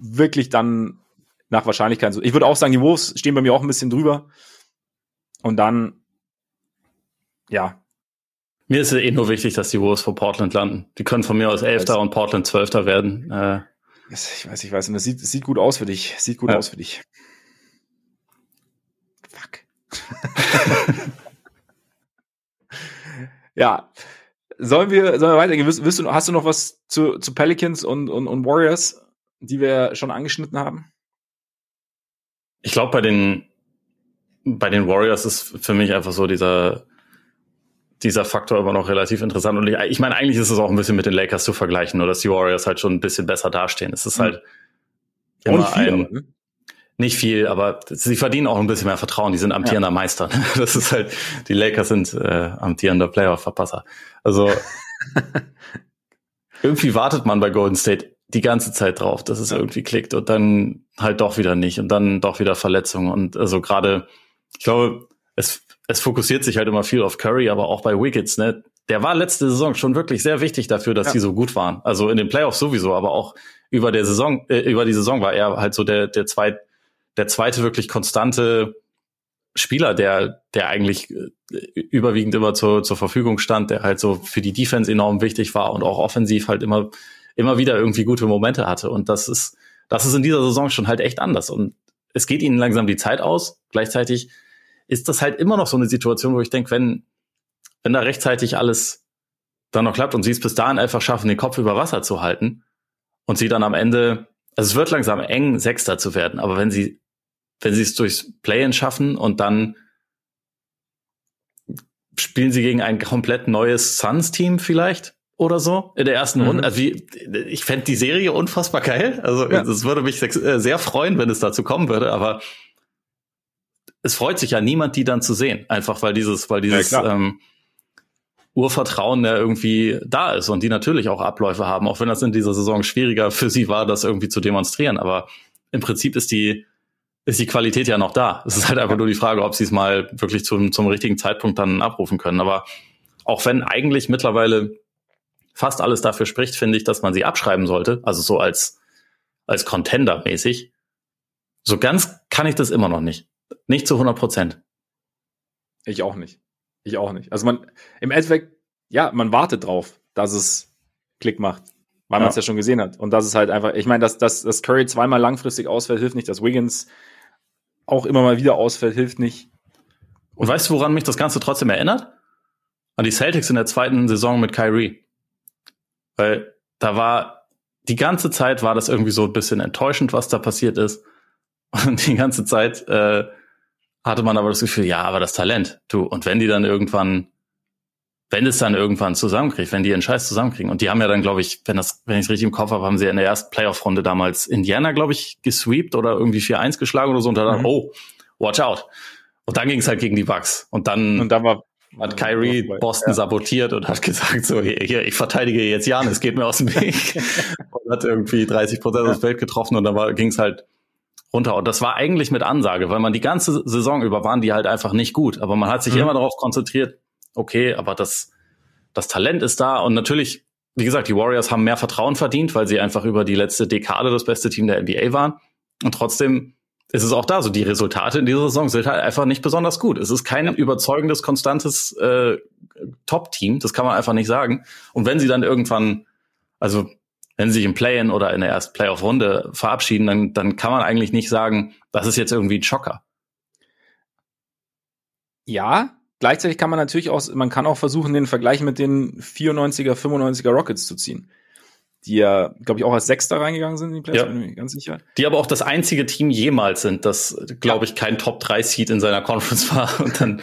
wirklich dann nach Wahrscheinlichkeit so. Ich würde auch sagen, die Wolves stehen bei mir auch ein bisschen drüber. Und dann, ja. Mir ist es eh nur wichtig, dass die Wolves vor Portland landen. Die können von mir aus Elfter und Portland Zwölfter werden. Äh, ich weiß, ich weiß. Und das sieht, sieht gut aus für dich. Sieht gut ja. aus für dich. Fuck. ja. Sollen wir, sollen wir weitergehen? Willst, willst, du, hast du noch was zu, zu Pelicans und, und, und Warriors, die wir schon angeschnitten haben? Ich glaube, bei den, bei den Warriors ist für mich einfach so dieser, dieser Faktor immer noch relativ interessant. Und ich, ich meine, eigentlich ist es auch ein bisschen mit den Lakers zu vergleichen, nur dass die Warriors halt schon ein bisschen besser dastehen. Es ist mhm. halt immer Und viel, ein, ne? nicht viel, aber sie verdienen auch ein bisschen mehr Vertrauen. Die sind amtierender ja. Meister. Das ist halt, die Lakers sind äh, amtierender Playoff-Verpasser. Also irgendwie wartet man bei Golden State die ganze Zeit drauf, dass es irgendwie klickt und dann halt doch wieder nicht und dann doch wieder Verletzungen und also gerade, ich glaube, es, es fokussiert sich halt immer viel auf Curry, aber auch bei Wickets, ne? Der war letzte Saison schon wirklich sehr wichtig dafür, dass ja. die so gut waren. Also in den Playoffs sowieso, aber auch über der Saison, äh, über die Saison war er halt so der, der zweit, der zweite wirklich konstante Spieler, der, der eigentlich äh, überwiegend immer zur, zur Verfügung stand, der halt so für die Defense enorm wichtig war und auch offensiv halt immer immer wieder irgendwie gute Momente hatte. Und das ist, das ist in dieser Saison schon halt echt anders. Und es geht ihnen langsam die Zeit aus. Gleichzeitig ist das halt immer noch so eine Situation, wo ich denke, wenn, wenn da rechtzeitig alles dann noch klappt und sie es bis dahin einfach schaffen, den Kopf über Wasser zu halten und sie dann am Ende, also es wird langsam eng, Sechster zu werden, aber wenn sie, wenn sie es durchs Play-In schaffen und dann spielen sie gegen ein komplett neues Suns-Team vielleicht, oder so in der ersten mhm. Runde. Also wie, ich fände die Serie unfassbar geil. Also es ja. würde mich äh, sehr freuen, wenn es dazu kommen würde, aber es freut sich ja niemand, die dann zu sehen. Einfach weil dieses, weil dieses ja, ähm, Urvertrauen ja irgendwie da ist und die natürlich auch Abläufe haben, auch wenn das in dieser Saison schwieriger für sie war, das irgendwie zu demonstrieren. Aber im Prinzip ist die, ist die Qualität ja noch da. Es ist halt einfach nur die Frage, ob sie es mal wirklich zum, zum richtigen Zeitpunkt dann abrufen können. Aber auch wenn eigentlich mittlerweile fast alles dafür spricht, finde ich, dass man sie abschreiben sollte. Also so als, als Contender mäßig. So ganz kann ich das immer noch nicht. Nicht zu 100 Prozent. Ich auch nicht. Ich auch nicht. Also man, im Endeffekt, ja, man wartet drauf, dass es Klick macht. Weil ja. man es ja schon gesehen hat. Und das ist halt einfach, ich meine, dass, dass, dass Curry zweimal langfristig ausfällt, hilft nicht. Dass Wiggins auch immer mal wieder ausfällt, hilft nicht. Und weißt du, woran mich das Ganze trotzdem erinnert? An die Celtics in der zweiten Saison mit Kyrie. Weil da war, die ganze Zeit war das irgendwie so ein bisschen enttäuschend, was da passiert ist. Und die ganze Zeit äh, hatte man aber das Gefühl, ja, aber das Talent, du. Und wenn die dann irgendwann, wenn es dann irgendwann zusammenkriegt, wenn die ihren Scheiß zusammenkriegen. Und die haben ja dann, glaube ich, wenn das, wenn ich es richtig im Kopf habe, haben sie in der ersten Playoff-Runde damals Indiana, glaube ich, gesweept oder irgendwie 4-1 geschlagen oder so. Und dann, mhm. oh, watch out. Und dann ging es halt gegen die Bucks. Und dann, und dann war hat Kyrie Boston ja. sabotiert und hat gesagt, so, hier, hier ich verteidige jetzt Jan, es geht mir aus dem Weg. und hat irgendwie 30 Prozent ja. aufs Feld getroffen und dann ging es halt runter. Und das war eigentlich mit Ansage, weil man die ganze Saison über waren die halt einfach nicht gut. Aber man hat sich mhm. immer darauf konzentriert, okay, aber das, das Talent ist da und natürlich, wie gesagt, die Warriors haben mehr Vertrauen verdient, weil sie einfach über die letzte Dekade das beste Team der NBA waren. Und trotzdem ist es auch da so. Die Resultate in dieser Saison sind halt einfach nicht besonders gut. Es ist kein überzeugendes, konstantes äh, Top-Team. Das kann man einfach nicht sagen. Und wenn sie dann irgendwann, also wenn sie sich im Play-in oder in der ersten Playoff-Runde verabschieden, dann, dann kann man eigentlich nicht sagen, das ist jetzt irgendwie ein Schocker. Ja, gleichzeitig kann man natürlich auch, man kann auch versuchen, den Vergleich mit den 94er, 95er Rockets zu ziehen die ja, glaube ich, auch als Sechster reingegangen sind in die Playoffs, ja. bin ich ganz sicher. Die aber auch das einzige Team jemals sind, das, glaube ich, kein Top-3-Seed in seiner Conference war und dann,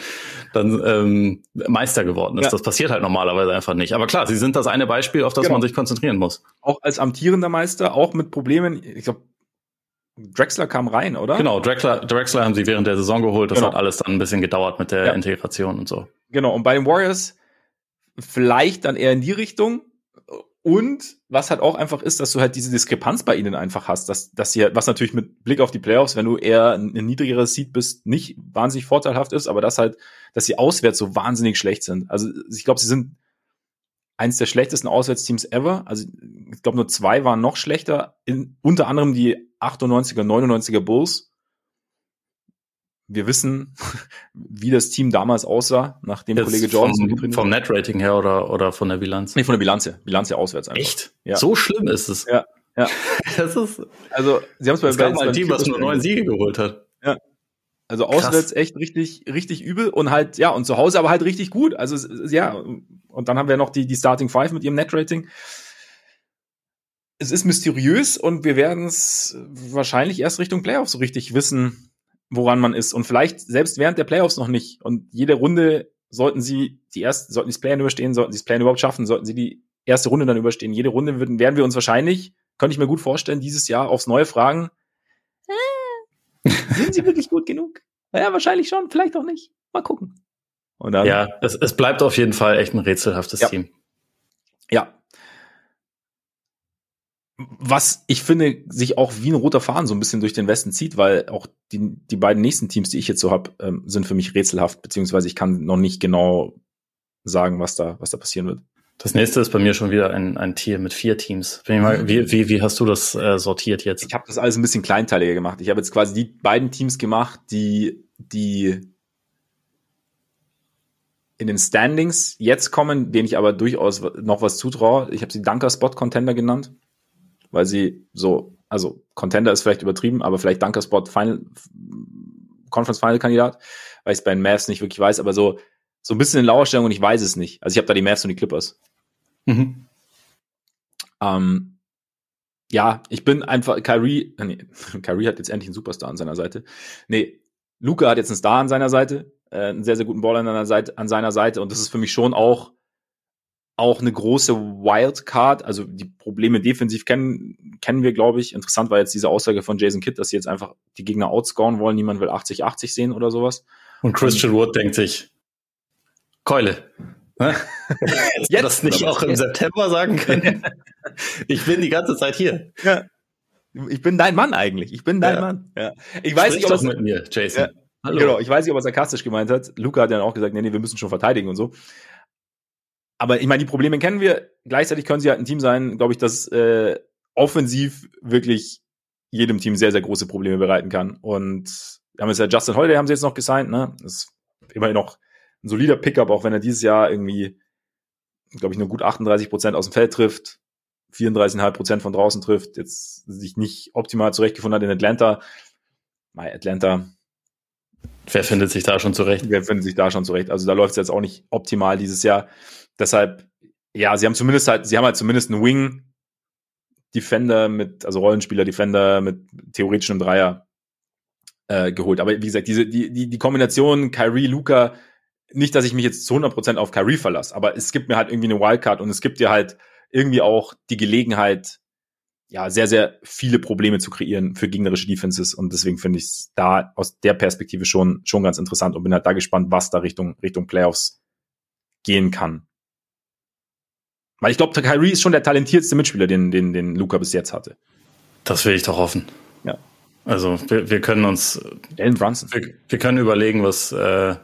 dann ähm, Meister geworden ist. Ja. Das passiert halt normalerweise einfach nicht. Aber klar, sie sind das eine Beispiel, auf das genau. man sich konzentrieren muss. Auch als amtierender Meister, auch mit Problemen, ich glaube, Drexler kam rein, oder? Genau, Drexler, Drexler haben sie während der Saison geholt. Das genau. hat alles dann ein bisschen gedauert mit der ja. Integration und so. Genau, und bei den Warriors vielleicht dann eher in die Richtung. Und was halt auch einfach ist, dass du halt diese Diskrepanz bei ihnen einfach hast, dass, dass sie, was natürlich mit Blick auf die Playoffs, wenn du eher ein, niedrigeres Seed bist, nicht wahnsinnig vorteilhaft ist, aber das halt, dass sie auswärts so wahnsinnig schlecht sind. Also ich glaube, sie sind eins der schlechtesten Auswärtsteams ever. Also ich glaube, nur zwei waren noch schlechter, in, unter anderem die 98er, 99er Bulls wir wissen, wie das Team damals aussah, nachdem Jetzt Kollege Jordan vom, vom Net-Rating her oder, oder von der Bilanz? Nee, von der Bilanz her. Bilanz her auswärts einfach. Echt? Ja. So schlimm ist es. Ja. Ja. Das ist, also, sie haben es bei, bei, mal ein Team, was nur neun Siege geholt hat. Ja. Also auswärts Krass. echt richtig, richtig übel und halt, ja, und zu Hause aber halt richtig gut. Also, ja, und dann haben wir noch die, die Starting Five mit ihrem Net-Rating. Es ist mysteriös und wir werden es wahrscheinlich erst Richtung Playoffs so richtig wissen, woran man ist. Und vielleicht selbst während der Playoffs noch nicht. Und jede Runde sollten sie die erste, sollten sie das Plan überstehen, sollten sie das Plan überhaupt schaffen, sollten sie die erste Runde dann überstehen. Jede Runde würden, werden wir uns wahrscheinlich, könnte ich mir gut vorstellen, dieses Jahr aufs Neue fragen, äh, sind sie wirklich gut genug? Ja, wahrscheinlich schon, vielleicht auch nicht. Mal gucken. Und dann, ja, es, es bleibt auf jeden Fall echt ein rätselhaftes ja. Team. Ja, was ich finde, sich auch wie ein roter Faden so ein bisschen durch den Westen zieht, weil auch die, die beiden nächsten Teams, die ich jetzt so habe, ähm, sind für mich rätselhaft, beziehungsweise ich kann noch nicht genau sagen, was da, was da passieren wird. Das nächste ist bei mir schon wieder ein, ein Tier mit vier Teams. Mal, wie, wie, wie hast du das äh, sortiert jetzt? Ich habe das alles ein bisschen kleinteiliger gemacht. Ich habe jetzt quasi die beiden Teams gemacht, die, die in den Standings jetzt kommen, denen ich aber durchaus noch was zutraue. Ich habe sie Dunker Spot Contender genannt weil sie so, also Contender ist vielleicht übertrieben, aber vielleicht Spot Final, Conference Final Kandidat, weil ich es bei den Mavs nicht wirklich weiß, aber so, so ein bisschen in Lauerstellung und ich weiß es nicht. Also ich habe da die Mavs und die Clippers. Mhm. Ähm, ja, ich bin einfach, Kyrie, äh, nee, Kyrie hat jetzt endlich einen Superstar an seiner Seite. Nee, Luca hat jetzt einen Star an seiner Seite, äh, einen sehr, sehr guten Baller an, seiner Seite, an seiner Seite und das ist für mich schon auch auch eine große Wildcard. Also die Probleme defensiv kennen, kennen wir, glaube ich. Interessant war jetzt diese Aussage von Jason Kidd, dass sie jetzt einfach die Gegner outscoren wollen. Niemand will 80-80 sehen oder sowas. Und Christian Wood denkt sich, Keule. Jetzt das nicht auch im September sagen können. ich bin die ganze Zeit hier. Ja. Ich bin dein Mann eigentlich. Ich bin dein ja. Mann. Ja. Ich weiß Sprich nicht, ob es mit mir, Jason. Ja. Hallo. Genau, ich weiß nicht, ob er sarkastisch gemeint hat. Luca hat ja auch gesagt, nee, nee, wir müssen schon verteidigen und so aber ich meine, die Probleme kennen wir. Gleichzeitig können sie halt ein Team sein, glaube ich, das äh, offensiv wirklich jedem Team sehr, sehr große Probleme bereiten kann. Und wir haben jetzt ja Justin Holiday haben sie jetzt noch gesigned, ne? Das ist immerhin noch ein solider Pickup, auch wenn er dieses Jahr irgendwie, glaube ich, nur gut 38 Prozent aus dem Feld trifft, 34,5 Prozent von draußen trifft, jetzt sich nicht optimal zurechtgefunden hat in Atlanta. Bei Atlanta. Wer findet sich da schon zurecht? Wer findet sich da schon zurecht? Also da läuft es jetzt auch nicht optimal dieses Jahr. Deshalb, ja, sie haben zumindest halt, sie haben halt zumindest einen Wing Defender mit, also Rollenspieler Defender mit theoretisch einem Dreier äh, geholt. Aber wie gesagt, diese, die, die, die Kombination Kyrie, Luca, nicht, dass ich mich jetzt zu 100% auf Kyrie verlasse, aber es gibt mir halt irgendwie eine Wildcard und es gibt dir halt irgendwie auch die Gelegenheit, ja, sehr, sehr viele Probleme zu kreieren für gegnerische Defenses und deswegen finde ich es da aus der Perspektive schon, schon ganz interessant und bin halt da gespannt, was da Richtung, Richtung Playoffs gehen kann. Weil ich glaube, Kyrie ist schon der talentiertste Mitspieler, den, den, den Luca bis jetzt hatte. Das will ich doch hoffen. Ja. Also wir, wir können uns. Alan Brunson. Wir, wir können überlegen, was äh,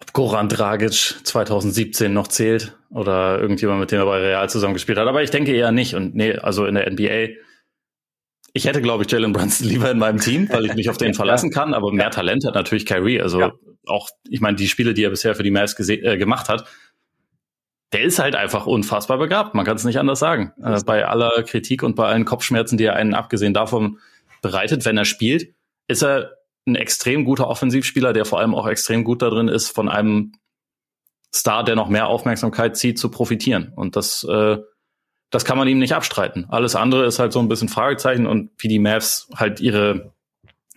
ob Goran Dragic 2017 noch zählt oder irgendjemand, mit dem er bei Real zusammengespielt hat. Aber ich denke eher nicht. Und nee, also in der NBA. Ich hätte, glaube ich, Jalen Brunson lieber in meinem Team, weil ich mich auf den verlassen kann. Aber mehr Talent hat natürlich Kyrie. Also ja. auch, ich meine, die Spiele, die er bisher für die Mavs äh, gemacht hat, der ist halt einfach unfassbar begabt. Man kann es nicht anders sagen. Äh, bei aller Kritik und bei allen Kopfschmerzen, die er einen abgesehen davon bereitet, wenn er spielt, ist er ein extrem guter Offensivspieler, der vor allem auch extrem gut darin ist, von einem Star, der noch mehr Aufmerksamkeit zieht, zu profitieren. Und das, äh, das kann man ihm nicht abstreiten. Alles andere ist halt so ein bisschen Fragezeichen und wie die Mavs halt ihre,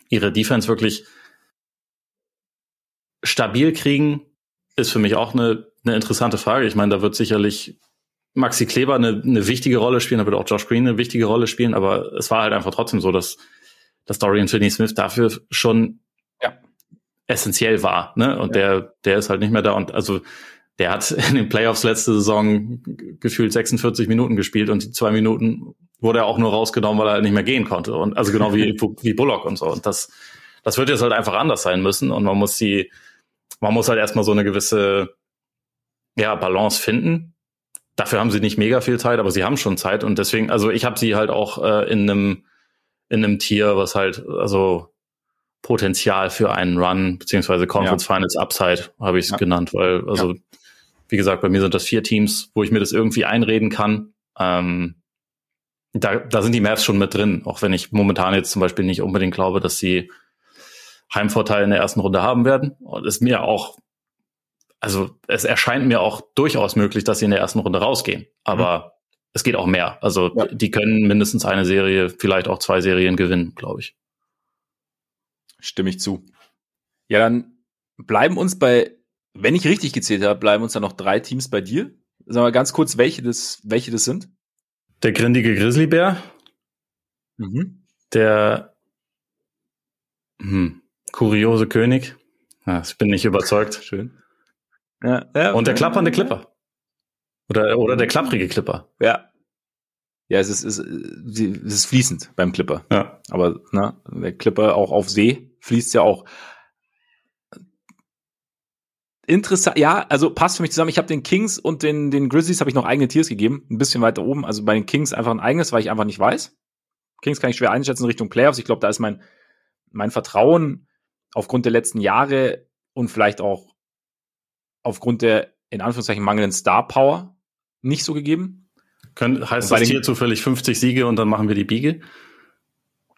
ihre Defense wirklich stabil kriegen, ist für mich auch eine eine interessante Frage. Ich meine, da wird sicherlich Maxi Kleber eine, eine wichtige Rolle spielen, da wird auch Josh Green eine wichtige Rolle spielen, aber es war halt einfach trotzdem so, dass, dass Dorian Finney-Smith dafür schon ja. essentiell war. Ne? Und ja. der, der ist halt nicht mehr da. Und also der hat in den Playoffs letzte Saison gefühlt 46 Minuten gespielt und die zwei Minuten wurde er auch nur rausgenommen, weil er halt nicht mehr gehen konnte. Und also genau wie, wie Bullock und so. Und das, das wird jetzt halt einfach anders sein müssen. Und man muss die, man muss halt erstmal so eine gewisse ja, Balance finden. Dafür haben sie nicht mega viel Zeit, aber sie haben schon Zeit. Und deswegen, also ich habe sie halt auch äh, in einem in einem Tier, was halt, also Potenzial für einen Run, beziehungsweise Conference ja. Finals Upside, habe ich es ja. genannt, weil, also, ja. wie gesagt, bei mir sind das vier Teams, wo ich mir das irgendwie einreden kann. Ähm, da, da sind die Mavs schon mit drin, auch wenn ich momentan jetzt zum Beispiel nicht unbedingt glaube, dass sie Heimvorteil in der ersten Runde haben werden. Und ist mir auch, also es erscheint mir auch durchaus möglich, dass sie in der ersten Runde rausgehen. Aber mhm. es geht auch mehr. Also ja. die können mindestens eine Serie, vielleicht auch zwei Serien gewinnen, glaube ich. Stimme ich zu. Ja, dann bleiben uns bei, wenn ich richtig gezählt habe, bleiben uns dann noch drei Teams bei dir. Sagen wir ganz kurz, welche das, welche das sind. Der grindige Grizzlybär. Mhm. Der hm, kuriose König. Ja, ich bin nicht überzeugt. Schön. Ja, ja, Und der klappernde Clipper. Oder, oder der klapprige Clipper. Ja. Ja, es ist, es ist fließend beim Clipper. Ja. Aber na, der Clipper auch auf See fließt ja auch. Interessant, ja, also passt für mich zusammen. Ich habe den Kings und den, den Grizzlies habe ich noch eigene Tiers gegeben, ein bisschen weiter oben. Also bei den Kings einfach ein eigenes, weil ich einfach nicht weiß. Kings kann ich schwer einschätzen in Richtung Playoffs. Ich glaube, da ist mein, mein Vertrauen aufgrund der letzten Jahre und vielleicht auch aufgrund der in Anführungszeichen mangelnden Star Power nicht so gegeben. Können, heißt das hier zufällig 50 Siege und dann machen wir die Biege?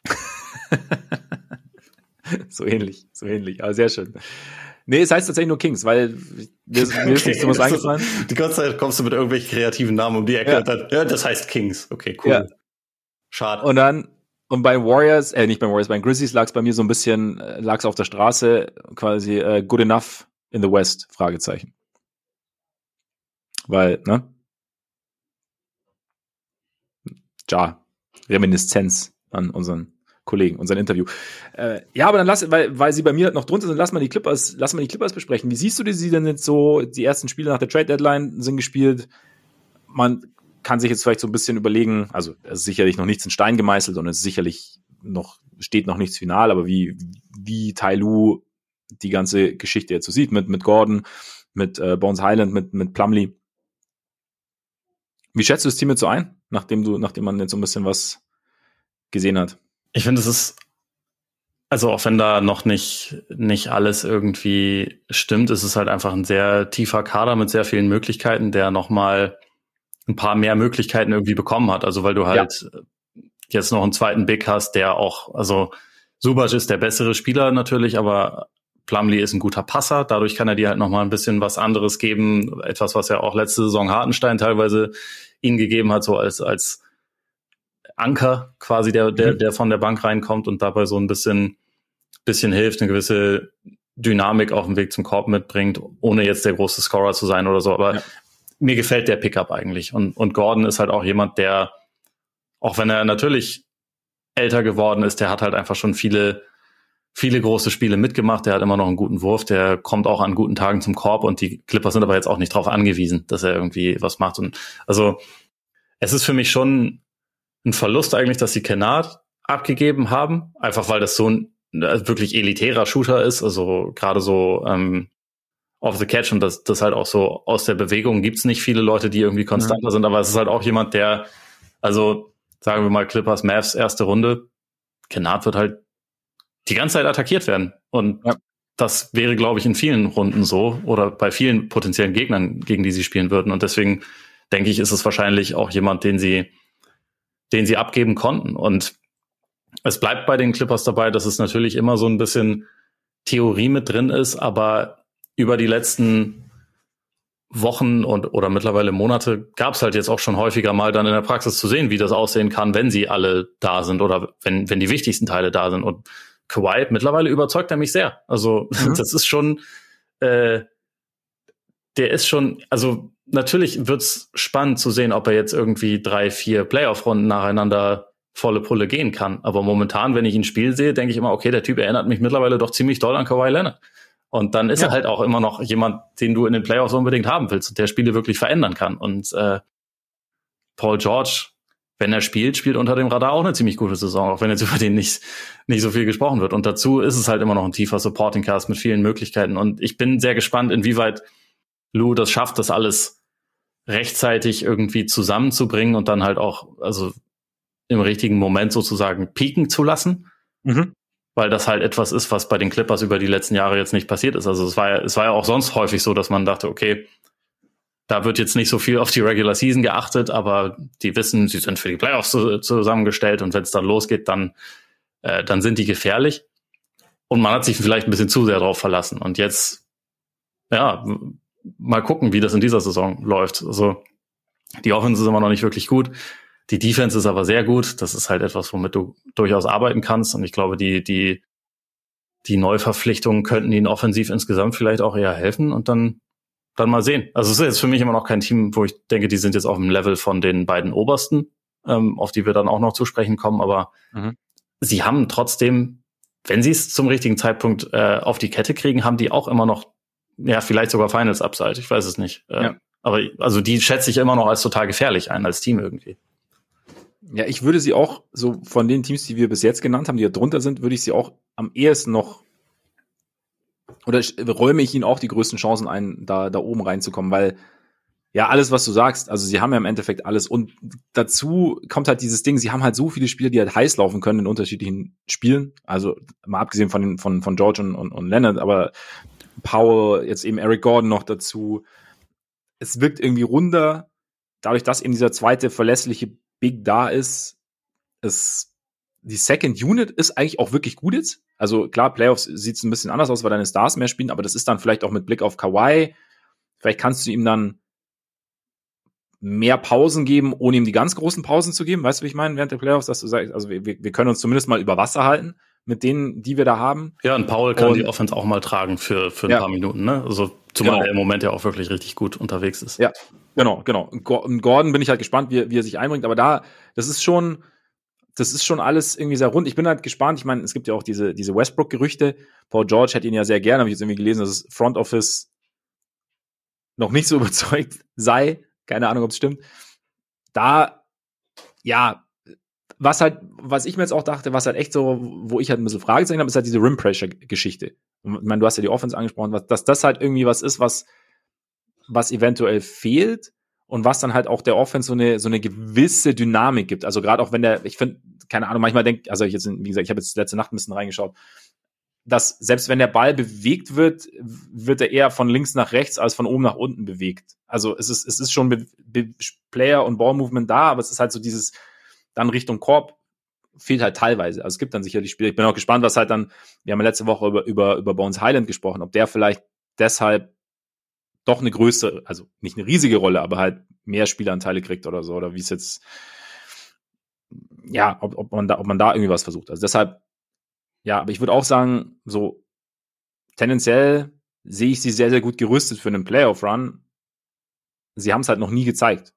so ähnlich, so ähnlich, aber sehr schön. Nee, es heißt tatsächlich nur Kings, weil mir, okay. mir ist nicht so was eingefallen. Die ganze Zeit kommst du mit irgendwelchen kreativen Namen um die Ecke. Ja, dann, ja das heißt Kings. Okay, cool. Ja. Schade. Und dann, und bei Warriors, äh, nicht bei Warriors, bei Grizzlies lag es bei mir so ein bisschen, äh, lag es auf der Straße, quasi äh, good enough in the West, Fragezeichen. Weil, ne? Ja, Reminiszenz an unseren Kollegen, unseren Interview. Äh, ja, aber dann lass, weil, weil sie bei mir noch drunter sind, lass mal die Clippers, lass mal die Clippers besprechen. Wie siehst du die, sie denn jetzt so? Die ersten Spiele nach der Trade Deadline sind gespielt. Man kann sich jetzt vielleicht so ein bisschen überlegen, also es ist sicherlich noch nichts in Stein gemeißelt und es sicherlich noch, steht noch nichts final, aber wie, wie Tai Lu die ganze Geschichte jetzt so sieht, mit, mit Gordon, mit äh, Bones Highland, mit, mit Plumlee. Wie schätzt du das Team jetzt so ein, nachdem du, nachdem man jetzt so ein bisschen was gesehen hat? Ich finde, es ist, also auch wenn da noch nicht, nicht alles irgendwie stimmt, ist es halt einfach ein sehr tiefer Kader mit sehr vielen Möglichkeiten, der nochmal ein paar mehr Möglichkeiten irgendwie bekommen hat. Also weil du halt ja. jetzt noch einen zweiten Big hast, der auch, also Subac ist der bessere Spieler natürlich, aber Plumlee ist ein guter Passer. Dadurch kann er dir halt nochmal ein bisschen was anderes geben. Etwas, was ja auch letzte Saison Hartenstein teilweise ihnen gegeben hat, so als, als Anker quasi, der, der, mhm. der von der Bank reinkommt und dabei so ein bisschen, bisschen hilft, eine gewisse Dynamik auf dem Weg zum Korb mitbringt, ohne jetzt der große Scorer zu sein oder so. Aber ja. mir gefällt der Pickup eigentlich. Und, und Gordon ist halt auch jemand, der, auch wenn er natürlich älter geworden ist, der hat halt einfach schon viele, viele große Spiele mitgemacht. Der hat immer noch einen guten Wurf. Der kommt auch an guten Tagen zum Korb und die Clippers sind aber jetzt auch nicht darauf angewiesen, dass er irgendwie was macht. Und also es ist für mich schon ein Verlust eigentlich, dass sie Kennard abgegeben haben, einfach weil das so ein äh, wirklich elitärer Shooter ist, also gerade so ähm, off the catch und das, das halt auch so aus der Bewegung gibt's nicht viele Leute, die irgendwie konstanter mhm. sind, aber es ist halt auch jemand, der, also sagen wir mal Clippers, Mavs erste Runde, Kennard wird halt die ganze Zeit attackiert werden und ja. das wäre, glaube ich, in vielen Runden so oder bei vielen potenziellen Gegnern, gegen die sie spielen würden und deswegen denke ich, ist es wahrscheinlich auch jemand, den sie den sie abgeben konnten. Und es bleibt bei den Clippers dabei, dass es natürlich immer so ein bisschen Theorie mit drin ist, aber über die letzten Wochen und oder mittlerweile Monate gab es halt jetzt auch schon häufiger mal dann in der Praxis zu sehen, wie das aussehen kann, wenn sie alle da sind oder wenn, wenn die wichtigsten Teile da sind. Und Kawhi mittlerweile überzeugt er mich sehr. Also mhm. das ist schon, äh, der ist schon, also natürlich wird's spannend zu sehen, ob er jetzt irgendwie drei, vier Playoff-Runden nacheinander volle Pulle gehen kann. Aber momentan, wenn ich ihn spielen sehe, denke ich immer, okay, der Typ erinnert mich mittlerweile doch ziemlich doll an Kawhi Leonard. Und dann ist ja. er halt auch immer noch jemand, den du in den Playoffs unbedingt haben willst und der Spiele wirklich verändern kann. Und äh, Paul George, wenn er spielt, spielt unter dem Radar auch eine ziemlich gute Saison, auch wenn jetzt über den nicht, nicht so viel gesprochen wird. Und dazu ist es halt immer noch ein tiefer Supporting Cast mit vielen Möglichkeiten. Und ich bin sehr gespannt, inwieweit Lou das schafft, das alles rechtzeitig irgendwie zusammenzubringen und dann halt auch, also im richtigen Moment sozusagen pieken zu lassen. Mhm. Weil das halt etwas ist, was bei den Clippers über die letzten Jahre jetzt nicht passiert ist. Also es war ja, es war ja auch sonst häufig so, dass man dachte, okay, da wird jetzt nicht so viel auf die Regular Season geachtet, aber die wissen, sie sind für die Playoffs zusammengestellt und wenn es dann losgeht, dann, äh, dann sind die gefährlich. Und man hat sich vielleicht ein bisschen zu sehr darauf verlassen. Und jetzt, ja, mal gucken, wie das in dieser Saison läuft. Also die Offense ist immer noch nicht wirklich gut. Die Defense ist aber sehr gut. Das ist halt etwas, womit du durchaus arbeiten kannst. Und ich glaube, die, die, die Neuverpflichtungen könnten ihnen offensiv insgesamt vielleicht auch eher helfen und dann, dann mal sehen. Also es ist jetzt für mich immer noch kein Team, wo ich denke, die sind jetzt auf dem Level von den beiden Obersten, ähm, auf die wir dann auch noch zu sprechen kommen. Aber mhm. sie haben trotzdem, wenn sie es zum richtigen Zeitpunkt äh, auf die Kette kriegen, haben die auch immer noch, ja, vielleicht sogar Finals Upside. Ich weiß es nicht. Äh, ja. Aber also die schätze ich immer noch als total gefährlich ein, als Team irgendwie. Ja, ich würde sie auch, so von den Teams, die wir bis jetzt genannt haben, die da drunter sind, würde ich sie auch am ehesten noch oder räume ich ihnen auch die größten Chancen ein, da, da oben reinzukommen, weil ja, alles, was du sagst, also sie haben ja im Endeffekt alles. Und dazu kommt halt dieses Ding, sie haben halt so viele Spieler, die halt heiß laufen können in unterschiedlichen Spielen, also mal abgesehen von, von, von George und, und, und Leonard, aber Powell, jetzt eben Eric Gordon noch dazu, es wirkt irgendwie runder, dadurch, dass eben dieser zweite verlässliche Big da ist, es die Second Unit ist eigentlich auch wirklich gut jetzt. Also klar, Playoffs sieht es ein bisschen anders aus, weil deine Stars mehr spielen, aber das ist dann vielleicht auch mit Blick auf Kawhi. Vielleicht kannst du ihm dann mehr Pausen geben, ohne ihm die ganz großen Pausen zu geben. Weißt du, wie ich meine, während der Playoffs, dass du sagst, also wir, wir können uns zumindest mal über Wasser halten mit denen, die wir da haben. Ja, und Paul kann und, die Offense auch mal tragen für, für ein ja. paar Minuten, ne? Also zumal genau. er im Moment ja auch wirklich richtig gut unterwegs ist. Ja, Genau, genau. Und Gordon bin ich halt gespannt, wie, wie er sich einbringt. Aber da, das ist schon, das ist schon alles irgendwie sehr rund. Ich bin halt gespannt. Ich meine, es gibt ja auch diese, diese Westbrook-Gerüchte. Paul George hätte ihn ja sehr gerne, habe ich jetzt irgendwie gelesen, dass das Front Office noch nicht so überzeugt sei. Keine Ahnung, ob es stimmt. Da, ja, was halt, was ich mir jetzt auch dachte, was halt echt so, wo ich halt ein bisschen Fragezeichen habe, ist halt diese Rim Pressure-Geschichte. Ich meine, du hast ja die Offense angesprochen, dass das halt irgendwie was ist, was was eventuell fehlt und was dann halt auch der Offense so eine, so eine gewisse Dynamik gibt. Also gerade auch wenn der, ich finde, keine Ahnung, manchmal denke, also ich jetzt, wie gesagt, ich habe jetzt letzte Nacht ein bisschen reingeschaut, dass selbst wenn der Ball bewegt wird, wird er eher von links nach rechts als von oben nach unten bewegt. Also es ist, es ist schon Be Be Player und Ball-Movement da, aber es ist halt so dieses dann Richtung Korb fehlt halt teilweise. Also es gibt dann sicherlich Spiele. Ich bin auch gespannt, was halt dann, wir haben letzte Woche über, über, über Bones Highland gesprochen, ob der vielleicht deshalb doch eine größere, also nicht eine riesige Rolle, aber halt mehr Spielanteile kriegt oder so, oder wie es jetzt, ja, ob, ob man da, ob man da irgendwie was versucht. Also deshalb, ja, aber ich würde auch sagen, so tendenziell sehe ich sie sehr, sehr gut gerüstet für einen Playoff-Run. Sie haben es halt noch nie gezeigt.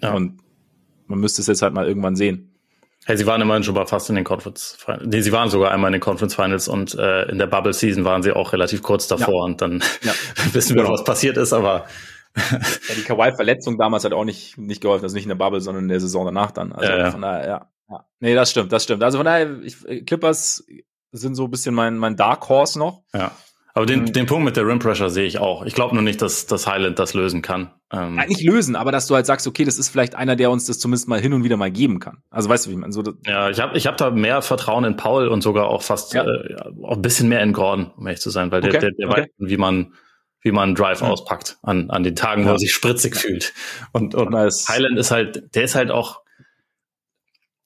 Ja. Und man müsste es jetzt halt mal irgendwann sehen. Hey, sie waren immerhin schon mal fast in den Conference Finals. Nee, sie waren sogar einmal in den Conference Finals und äh, in der Bubble Season waren sie auch relativ kurz davor ja. und dann ja. wissen wir, genau. was passiert ist, aber ja, die Kawhi-Verletzung damals hat auch nicht, nicht geholfen, also nicht in der Bubble, sondern in der Saison danach dann. Also ja, von daher, ja, ja. Nee, das stimmt, das stimmt. Also von daher, ich, Clippers sind so ein bisschen mein, mein Dark Horse noch. Ja. Aber den, mhm. den Punkt mit der Rim Pressure sehe ich auch. Ich glaube nur nicht, dass, dass Highland das lösen kann. Ähm ja, nicht lösen, aber dass du halt sagst, okay, das ist vielleicht einer, der uns das zumindest mal hin und wieder mal geben kann. Also weißt du, wie ich meine? So, ja, ich habe ich hab da mehr Vertrauen in Paul und sogar auch fast ja. äh, auch ein bisschen mehr in Gordon, um ehrlich zu sein, weil okay. der, der, der okay. weiß, wie man wie man Drive mhm. auspackt an, an den Tagen, ja. wo er sich spritzig fühlt. Und, und nice. Highland ist halt, der ist halt auch,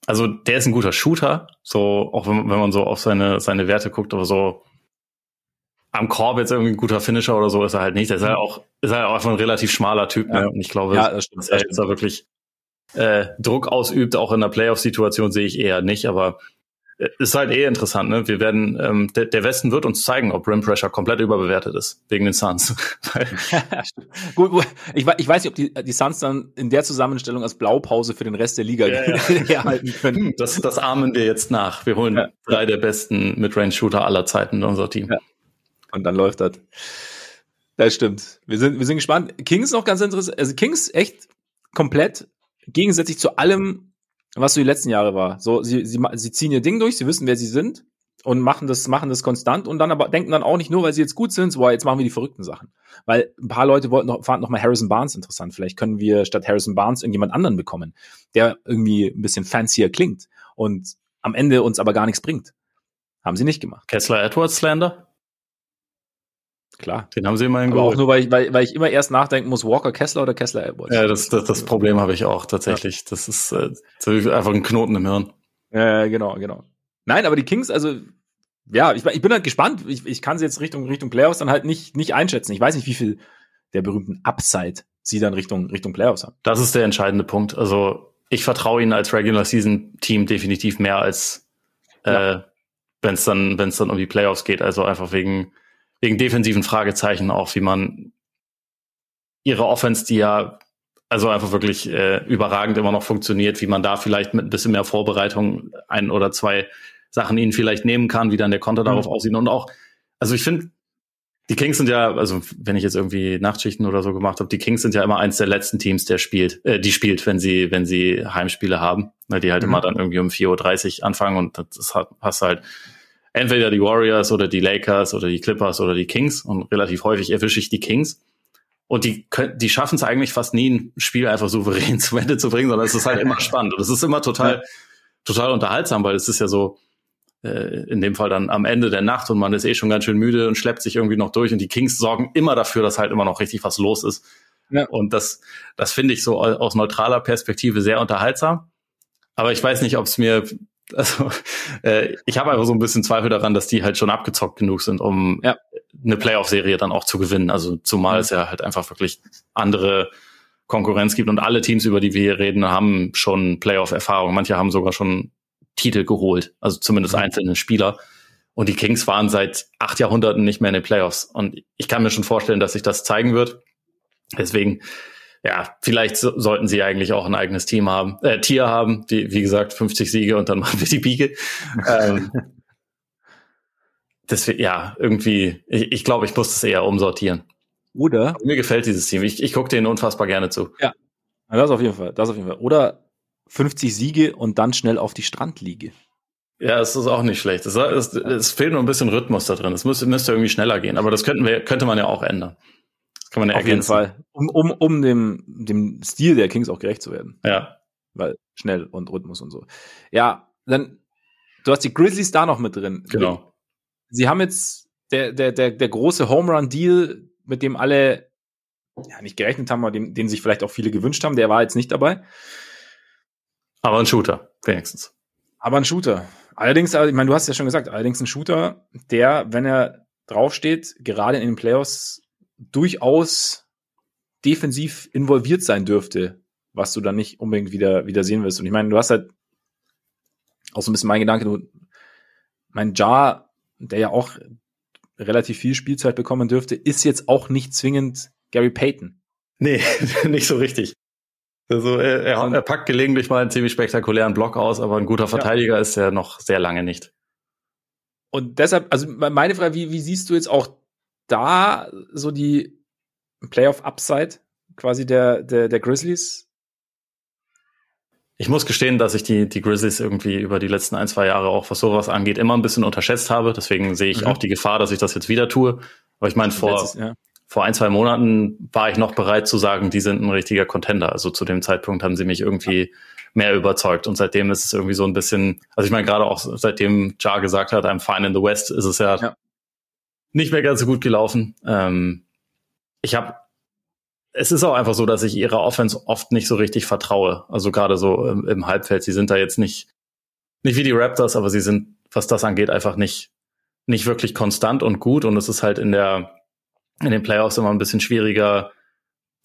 also der ist ein guter Shooter, so auch wenn, wenn man so auf seine, seine Werte guckt, aber so am Korb jetzt irgendwie ein guter Finisher oder so ist er halt nicht. Er ist halt auch, ist halt auch einfach ein relativ schmaler Typ. Ne? Ja. Ne? Und ich glaube, ja, das stimmt, dass er jetzt da wirklich äh, Druck ausübt, auch in der Playoff-Situation sehe ich eher nicht, aber äh, ist halt eh interessant, ne? Wir werden, ähm, der, der Westen wird uns zeigen, ob Rim Pressure komplett überbewertet ist, wegen den Suns. Gut, ich, ich weiß nicht, ob die, die Suns dann in der Zusammenstellung als Blaupause für den Rest der Liga ja, herhalten können. Hm, das, das ahmen wir jetzt nach. Wir holen ja. drei der besten Midrange-Shooter aller Zeiten in unser Team. Und dann läuft das. Das stimmt. Wir sind, wir sind gespannt. Kings noch ganz interessant. Also Kings echt komplett gegensätzlich zu allem, was so die letzten Jahre war. So, sie, sie, sie ziehen ihr Ding durch, sie wissen, wer sie sind und machen das, machen das konstant und dann aber denken dann auch nicht nur, weil sie jetzt gut sind, so, jetzt machen wir die verrückten Sachen. Weil ein paar Leute wollten noch, fanden noch mal Harrison Barnes interessant. Vielleicht können wir statt Harrison Barnes irgendjemand anderen bekommen, der irgendwie ein bisschen fancier klingt und am Ende uns aber gar nichts bringt. Haben sie nicht gemacht. Kessler Edwards Slander? Klar. Den haben sie immerhin geholt. auch nur, weil ich, weil, weil ich immer erst nachdenken muss, Walker Kessler oder Kessler Edwards. Ja, das, das, das Problem habe ich auch tatsächlich. Ja. Das ist äh, einfach ein Knoten im Hirn. Ja, genau, genau. Nein, aber die Kings, also ja, ich, ich bin halt gespannt. Ich, ich kann sie jetzt Richtung Richtung Playoffs dann halt nicht nicht einschätzen. Ich weiß nicht, wie viel der berühmten Upside sie dann Richtung Richtung Playoffs haben. Das ist der entscheidende Punkt. Also ich vertraue ihnen als Regular Season Team definitiv mehr als äh, ja. wenn es dann wenn es dann um die Playoffs geht. Also einfach wegen wegen defensiven Fragezeichen auch, wie man ihre Offense, die ja also einfach wirklich äh, überragend immer noch funktioniert, wie man da vielleicht mit ein bisschen mehr Vorbereitung ein oder zwei Sachen ihnen vielleicht nehmen kann, wie dann der Konter darauf mhm. aussieht. Und auch, also ich finde, die Kings sind ja, also wenn ich jetzt irgendwie Nachtschichten oder so gemacht habe, die Kings sind ja immer eins der letzten Teams, der spielt, äh, die spielt, wenn sie, wenn sie Heimspiele haben, weil die halt mhm. immer dann irgendwie um 4.30 Uhr anfangen und das passt halt entweder die Warriors oder die Lakers oder die Clippers oder die Kings und relativ häufig erwische ich die Kings. Und die, die schaffen es eigentlich fast nie, ein Spiel einfach souverän zu Ende zu bringen, sondern es ist halt immer spannend. Und es ist immer total, total unterhaltsam, weil es ist ja so, äh, in dem Fall dann am Ende der Nacht und man ist eh schon ganz schön müde und schleppt sich irgendwie noch durch und die Kings sorgen immer dafür, dass halt immer noch richtig was los ist. Ja. Und das, das finde ich so aus neutraler Perspektive sehr unterhaltsam. Aber ich weiß nicht, ob es mir, also äh, ich habe einfach so ein bisschen Zweifel daran, dass die halt schon abgezockt genug sind, um ja. eine Playoff-Serie dann auch zu gewinnen. Also zumal mhm. es ja halt einfach wirklich andere Konkurrenz gibt und alle Teams, über die wir hier reden, haben schon Playoff-Erfahrung. Manche haben sogar schon Titel geholt, also zumindest mhm. einzelne Spieler. Und die Kings waren seit acht Jahrhunderten nicht mehr in den Playoffs. Und ich kann mir schon vorstellen, dass sich das zeigen wird. Deswegen, ja, vielleicht so, sollten sie eigentlich auch ein eigenes Team haben, äh, Tier haben, die, wie gesagt, 50 Siege und dann machen wir die Biege. ähm, das ja, irgendwie, ich, ich glaube, ich muss das eher umsortieren. Oder? mir gefällt dieses Team. Ich, ich gucke denen unfassbar gerne zu. Ja. Das auf jeden Fall. Das auf jeden Fall. Oder 50 Siege und dann schnell auf die Strandliege. Ja, es ist auch nicht schlecht. Es, es, es, fehlt nur ein bisschen Rhythmus da drin. Es müsste, müsste irgendwie schneller gehen, aber das könnten wir, könnte man ja auch ändern. Das kann man ja Auf ergänzen. jeden Fall. Um, um, um dem, dem Stil der Kings auch gerecht zu werden. Ja. Weil schnell und Rhythmus und so. Ja, dann, du hast die Grizzlies da noch mit drin. Genau. Sie haben jetzt der, der, der, der große Home Run Deal, mit dem alle ja, nicht gerechnet haben, aber den, den sich vielleicht auch viele gewünscht haben, der war jetzt nicht dabei. Aber ein Shooter, wenigstens. Aber ein Shooter. Allerdings, also, ich meine, du hast ja schon gesagt, allerdings ein Shooter, der, wenn er draufsteht, gerade in den Playoffs durchaus defensiv involviert sein dürfte, was du dann nicht unbedingt wieder, wieder sehen wirst. Und ich meine, du hast halt auch so ein bisschen mein Gedanke, du, mein Jar, der ja auch relativ viel Spielzeit bekommen dürfte, ist jetzt auch nicht zwingend Gary Payton. Nee, nicht so richtig. Also er, er, er, packt gelegentlich mal einen ziemlich spektakulären Block aus, aber ein guter Verteidiger ja. ist er noch sehr lange nicht. Und deshalb, also meine Frage, wie, wie siehst du jetzt auch da so die Playoff-Upside quasi der, der, der Grizzlies? Ich muss gestehen, dass ich die, die Grizzlies irgendwie über die letzten ein, zwei Jahre auch, was sowas angeht, immer ein bisschen unterschätzt habe. Deswegen sehe ich mhm. auch die Gefahr, dass ich das jetzt wieder tue. Aber ich meine, vor, Letztes, ja vor ein, zwei Monaten war ich noch bereit zu sagen, die sind ein richtiger Contender. Also zu dem Zeitpunkt haben sie mich irgendwie mehr überzeugt. Und seitdem ist es irgendwie so ein bisschen, also ich meine, gerade auch seitdem Jar gesagt hat, I'm fine in the West, ist es ja, ja. Nicht mehr ganz so gut gelaufen. Ähm, ich habe es ist auch einfach so, dass ich ihrer Offense oft nicht so richtig vertraue. Also gerade so im, im, Halbfeld. Sie sind da jetzt nicht, nicht wie die Raptors, aber sie sind, was das angeht, einfach nicht, nicht wirklich konstant und gut. Und es ist halt in der, in den Playoffs immer ein bisschen schwieriger,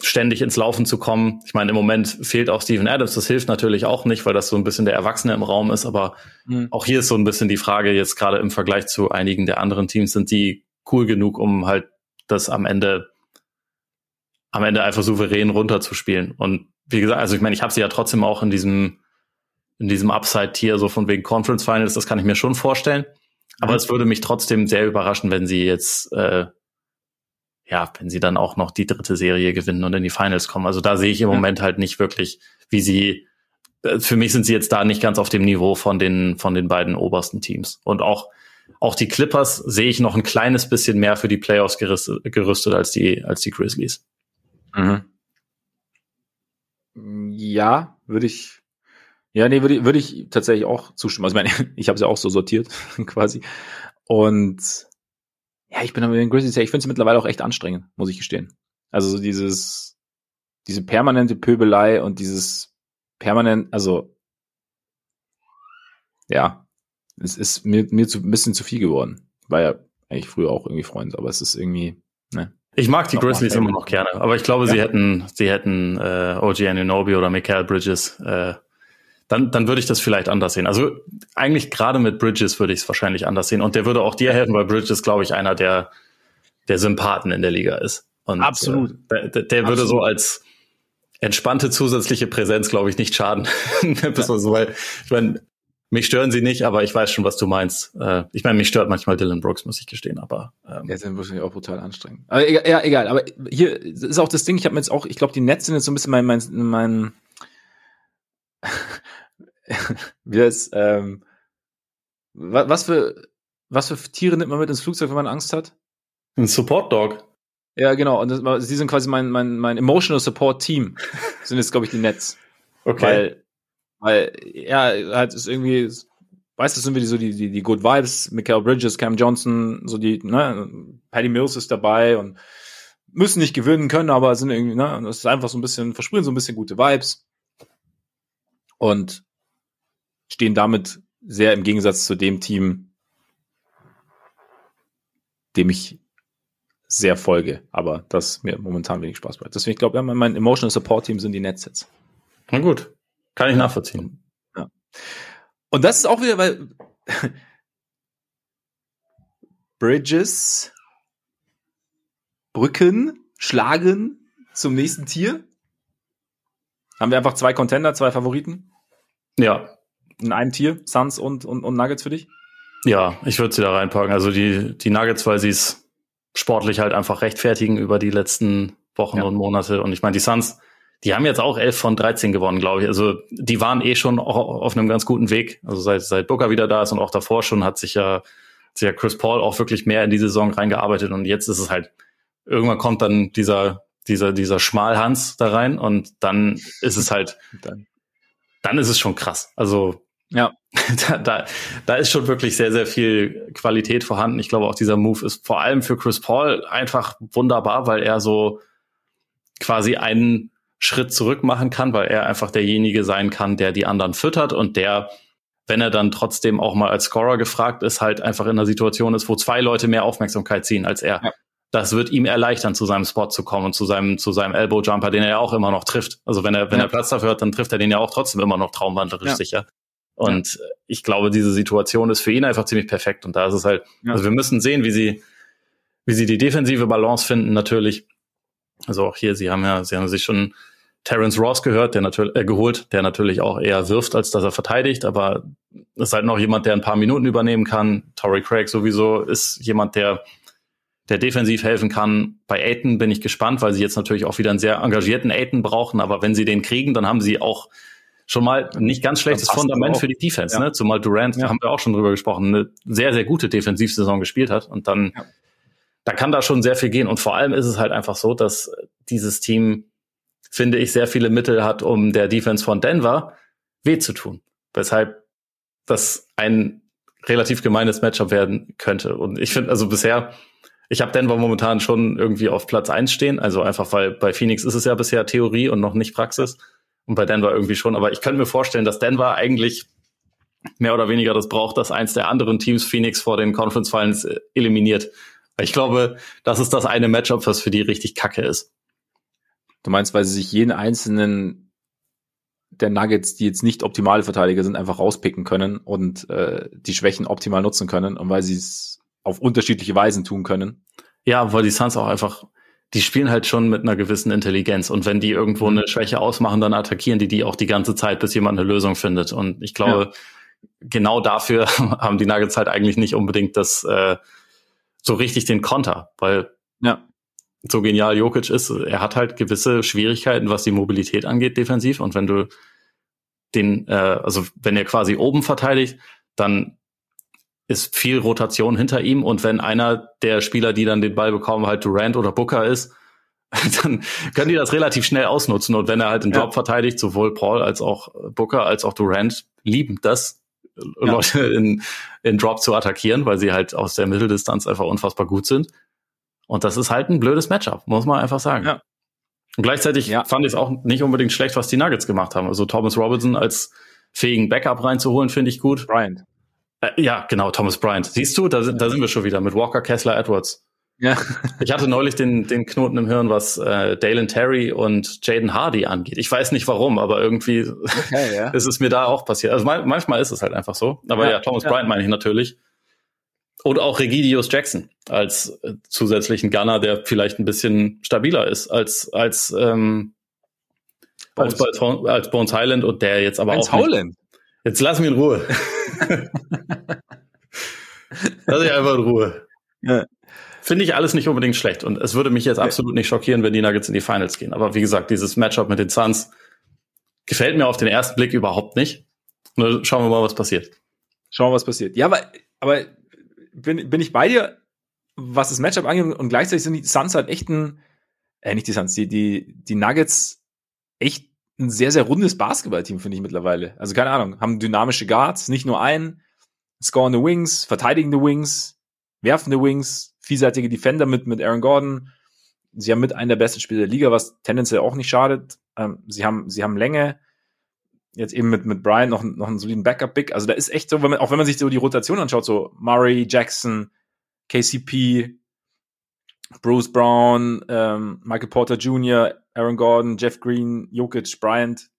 ständig ins Laufen zu kommen. Ich meine, im Moment fehlt auch Steven Adams. Das hilft natürlich auch nicht, weil das so ein bisschen der Erwachsene im Raum ist. Aber mhm. auch hier ist so ein bisschen die Frage jetzt gerade im Vergleich zu einigen der anderen Teams, sind die cool genug, um halt das am Ende, am Ende einfach souverän runterzuspielen. Und wie gesagt, also ich meine, ich habe sie ja trotzdem auch in diesem, in diesem Upside-Tier, so von wegen Conference Finals, das kann ich mir schon vorstellen. Aber mhm. es würde mich trotzdem sehr überraschen, wenn sie jetzt, äh, ja, wenn sie dann auch noch die dritte Serie gewinnen und in die Finals kommen. Also da sehe ich im ja. Moment halt nicht wirklich, wie sie, äh, für mich sind sie jetzt da nicht ganz auf dem Niveau von den, von den beiden obersten Teams. Und auch, auch die Clippers sehe ich noch ein kleines bisschen mehr für die Playoffs gerüstet, gerüstet als die, als die Grizzlies. Mhm. Ja, würde ich, ja, nee, würde, würde ich tatsächlich auch zustimmen. Also ich meine, ich habe es ja auch so sortiert, quasi. Und ja, ich bin aber mit den Grizzlies, ja, ich finde es mittlerweile auch echt anstrengend, muss ich gestehen. Also so dieses, diese permanente Pöbelei und dieses permanent, also ja, es ist mir, mir zu, ein bisschen zu viel geworden. War ja eigentlich früher auch irgendwie Freund, aber es ist irgendwie, ne. Ich mag die Grizzlies immer noch gerne, aber ich glaube, ja. sie hätten, sie hätten äh, OG Anunobi oder Michael Bridges, äh, dann, dann würde ich das vielleicht anders sehen. Also eigentlich gerade mit Bridges würde ich es wahrscheinlich anders sehen. Und der würde auch dir helfen, weil Bridges, glaube ich, einer der, der Sympathen in der Liga ist. Und, Absolut. Äh, der, der würde so als entspannte zusätzliche Präsenz, glaube ich, nicht schaden. so, weil, ich meine, mich stören sie nicht, aber ich weiß schon, was du meinst. Äh, ich meine, mich stört manchmal Dylan Brooks, muss ich gestehen, aber ähm, ja, sind wahrscheinlich auch brutal anstrengend. Aber egal, ja, egal. Aber hier ist auch das Ding. Ich habe mir jetzt auch, ich glaube, die Netz sind jetzt so ein bisschen mein mein, mein wie das ähm, was für was für Tiere nimmt man mit ins Flugzeug, wenn man Angst hat? Ein Support Dog. Ja, genau. Und das, sie sind quasi mein, mein, mein Emotional Support Team. sind jetzt, glaube ich, die Nets. Okay. Weil weil, ja, halt ist irgendwie, weißt du, sind wir so die, die, die Good Vibes, Michael Bridges, Cam Johnson, so die, ne, Paddy Mills ist dabei und müssen nicht gewinnen können, aber sind irgendwie, ne, das ist einfach so ein bisschen, versprühen so ein bisschen gute Vibes und stehen damit sehr im Gegensatz zu dem Team, dem ich sehr folge, aber das mir momentan wenig Spaß macht. Deswegen, ich glaube, mein Emotional Support Team sind die Nets jetzt. Na gut. Kann ich nachvollziehen. Ja. Und das ist auch wieder, weil Bridges, Brücken schlagen zum nächsten Tier. Haben wir einfach zwei Contender, zwei Favoriten? Ja. In einem Tier, Suns und, und, und Nuggets für dich? Ja, ich würde sie da reinpacken. Also die, die Nuggets, weil sie es sportlich halt einfach rechtfertigen über die letzten Wochen ja. und Monate. Und ich meine, die Suns, die haben jetzt auch 11 von 13 gewonnen, glaube ich. Also die waren eh schon auf einem ganz guten Weg. Also seit, seit Booker wieder da ist und auch davor schon hat sich ja, sich ja Chris Paul auch wirklich mehr in die Saison reingearbeitet. Und jetzt ist es halt, irgendwann kommt dann dieser, dieser, dieser Schmalhans da rein und dann ist es halt, dann, dann ist es schon krass. Also ja, da, da, da ist schon wirklich sehr, sehr viel Qualität vorhanden. Ich glaube auch dieser Move ist vor allem für Chris Paul einfach wunderbar, weil er so quasi einen Schritt zurück machen kann, weil er einfach derjenige sein kann, der die anderen füttert und der, wenn er dann trotzdem auch mal als Scorer gefragt ist, halt einfach in einer Situation ist, wo zwei Leute mehr Aufmerksamkeit ziehen als er. Ja. Das wird ihm erleichtern, zu seinem Spot zu kommen und zu seinem, zu seinem Elbow Jumper, den er ja auch immer noch trifft. Also wenn er, wenn ja. er Platz dafür hat, dann trifft er den ja auch trotzdem immer noch traumwandlerisch ja. sicher. Und ich glaube, diese Situation ist für ihn einfach ziemlich perfekt. Und da ist es halt, also wir müssen sehen, wie sie, wie sie die defensive Balance finden, natürlich. Also auch hier, sie haben ja, sie haben sich schon Terence Ross gehört, der natürlich äh, geholt, der natürlich auch eher wirft, als dass er verteidigt, aber ist halt noch jemand, der ein paar Minuten übernehmen kann. Torrey Craig sowieso ist jemand, der der defensiv helfen kann. Bei Aiton bin ich gespannt, weil sie jetzt natürlich auch wieder einen sehr engagierten Aiton brauchen, aber wenn sie den kriegen, dann haben sie auch schon mal nicht ganz schlechtes Fundament für die Defense, ja. ne? Zumal Durant, ja. haben wir auch schon drüber gesprochen, eine sehr, sehr gute Defensivsaison gespielt hat und dann ja da kann da schon sehr viel gehen. Und vor allem ist es halt einfach so, dass dieses Team, finde ich, sehr viele Mittel hat, um der Defense von Denver weh zu tun. Weshalb das ein relativ gemeines Matchup werden könnte. Und ich finde, also bisher, ich habe Denver momentan schon irgendwie auf Platz eins stehen. Also einfach, weil bei Phoenix ist es ja bisher Theorie und noch nicht Praxis. Und bei Denver irgendwie schon. Aber ich könnte mir vorstellen, dass Denver eigentlich mehr oder weniger das braucht, dass eins der anderen Teams Phoenix vor den Conference Finals äh, eliminiert. Ich glaube, das ist das eine Matchup, was für die richtig kacke ist. Du meinst, weil sie sich jeden einzelnen der Nuggets, die jetzt nicht optimale Verteidiger sind, einfach rauspicken können und äh, die Schwächen optimal nutzen können und weil sie es auf unterschiedliche Weisen tun können. Ja, weil die Suns auch einfach, die spielen halt schon mit einer gewissen Intelligenz und wenn die irgendwo mhm. eine Schwäche ausmachen, dann attackieren die die auch die ganze Zeit, bis jemand eine Lösung findet. Und ich glaube, ja genau dafür haben die Nuggets halt eigentlich nicht unbedingt das äh, so richtig den Konter, weil ja. So genial Jokic ist, er hat halt gewisse Schwierigkeiten, was die Mobilität angeht, defensiv. Und wenn du den, äh, also wenn er quasi oben verteidigt, dann ist viel Rotation hinter ihm und wenn einer der Spieler, die dann den Ball bekommen, halt Durant oder Booker ist, dann können die das relativ schnell ausnutzen und wenn er halt den Drop ja. verteidigt, sowohl Paul als auch Booker als auch Durant lieben das, ja. Leute in, in Drop zu attackieren, weil sie halt aus der Mitteldistanz einfach unfassbar gut sind. Und das ist halt ein blödes Matchup, muss man einfach sagen. Ja. Und gleichzeitig ja. fand ich es auch nicht unbedingt schlecht, was die Nuggets gemacht haben. Also Thomas Robinson als fähigen Backup reinzuholen, finde ich gut. Bryant. Äh, ja, genau, Thomas Bryant. Siehst du, da, da sind wir schon wieder mit Walker, Kessler, Edwards. Ja. ich hatte neulich den, den Knoten im Hirn, was äh, Dalen Terry und Jaden Hardy angeht. Ich weiß nicht warum, aber irgendwie okay, ja. ist es mir da auch passiert. Also man, manchmal ist es halt einfach so. Aber ja, ja Thomas Bryant meine ich natürlich. Und auch Regidius Jackson als äh, zusätzlichen Gunner, der vielleicht ein bisschen stabiler ist als als ähm, als, als, als Bones Highland und der jetzt aber Bones auch. Howland. Jetzt lass mich in Ruhe. lass mich einfach in Ruhe. Ja. Finde ich alles nicht unbedingt schlecht. Und es würde mich jetzt absolut nicht schockieren, wenn die Nuggets in die Finals gehen. Aber wie gesagt, dieses Matchup mit den Suns gefällt mir auf den ersten Blick überhaupt nicht. Nur schauen wir mal, was passiert. Schauen wir, was passiert. Ja, aber, aber bin, bin ich bei dir, was das Matchup angeht, und gleichzeitig sind die Suns halt echt ein, äh, nicht die Suns, die, die, die Nuggets echt ein sehr, sehr rundes Basketballteam, finde ich mittlerweile. Also keine Ahnung, haben dynamische Guards, nicht nur einen, scoren the Wings, verteidigen the Wings, werfen the Wings, vielseitige Defender mit, mit Aaron Gordon. Sie haben mit einen der besten Spieler der Liga, was tendenziell auch nicht schadet. Ähm, sie haben, sie haben Länge, jetzt eben mit, mit Brian noch, noch einen soliden Backup-Big. Also da ist echt so, wenn man, auch wenn man sich so die Rotation anschaut, so Murray, Jackson, KCP, Bruce Brown, ähm, Michael Porter Jr., Aaron Gordon, Jeff Green, Jokic, Bryant.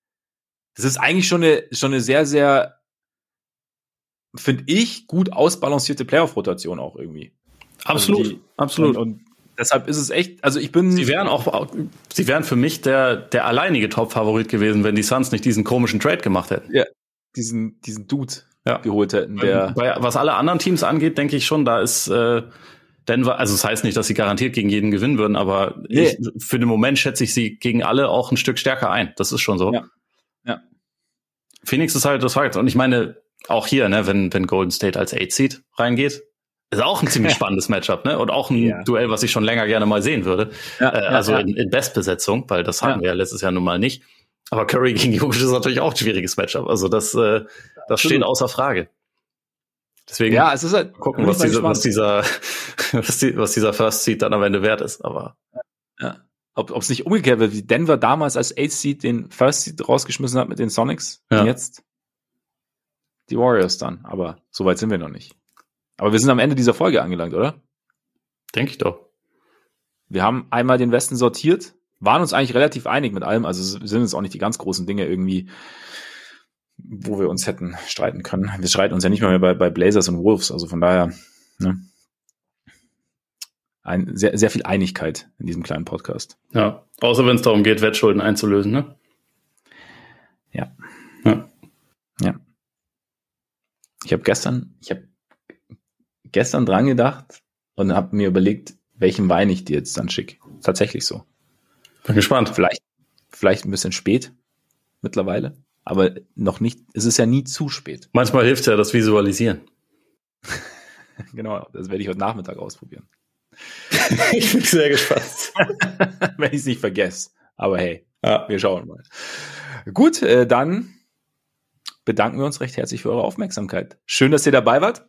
Das ist eigentlich schon eine, schon eine sehr, sehr, finde ich, gut ausbalancierte Playoff-Rotation auch irgendwie. Absolut, also die, absolut. Und, und, deshalb ist es echt, also ich bin. Sie wären auch, sie wären für mich der, der alleinige Top-Favorit gewesen, wenn die Suns nicht diesen komischen Trade gemacht hätten. Ja, diesen, diesen Dude ja. geholt hätten. Der Bei, was alle anderen Teams angeht, denke ich schon, da ist äh, Denver, also das heißt nicht, dass sie garantiert gegen jeden gewinnen würden, aber nee. ich, für den Moment schätze ich sie gegen alle auch ein Stück stärker ein. Das ist schon so. Ja. ja. Phoenix ist halt das Fakt. Und ich meine, auch hier, ne, wenn, wenn Golden State als Eight Seed reingeht, ist auch ein ziemlich spannendes Matchup, ne? Und auch ein ja. Duell, was ich schon länger gerne mal sehen würde. Ja, äh, also ja, In, in Bestbesetzung, weil das hatten wir ja letztes Jahr nun mal nicht. Aber Curry gegen Jokic ist natürlich auch ein schwieriges Matchup. Also das, äh, das steht außer Frage. Deswegen ja, es ist halt gucken, was, diese, was dieser, was, die, was dieser First Seed dann am Ende wert ist. Aber ja. ob es nicht umgekehrt wird, wie Denver damals als Eighth Seed den First Seed rausgeschmissen hat mit den Sonics ja. und jetzt die Warriors dann. Aber so weit sind wir noch nicht. Aber wir sind am Ende dieser Folge angelangt, oder? Denke ich doch. Wir haben einmal den Westen sortiert, waren uns eigentlich relativ einig mit allem, also sind uns auch nicht die ganz großen Dinge irgendwie, wo wir uns hätten streiten können. Wir streiten uns ja nicht mehr bei, bei Blazers und Wolves, also von daher, ne? Ein, sehr, sehr viel Einigkeit in diesem kleinen Podcast. Ja, außer wenn es darum geht, Wettschulden einzulösen, ne? Ja. Ja. ja. Ich habe gestern, ich habe gestern dran gedacht und habe mir überlegt, welchen Wein ich dir jetzt dann schicke. Tatsächlich so. Bin gespannt. Vielleicht, vielleicht ein bisschen spät mittlerweile, aber noch nicht, es ist ja nie zu spät. Manchmal hilft ja das Visualisieren. genau, das werde ich heute Nachmittag ausprobieren. ich bin sehr gespannt. Wenn ich es nicht vergesse. Aber hey, ja. wir schauen mal. Gut, äh, dann bedanken wir uns recht herzlich für eure Aufmerksamkeit. Schön, dass ihr dabei wart.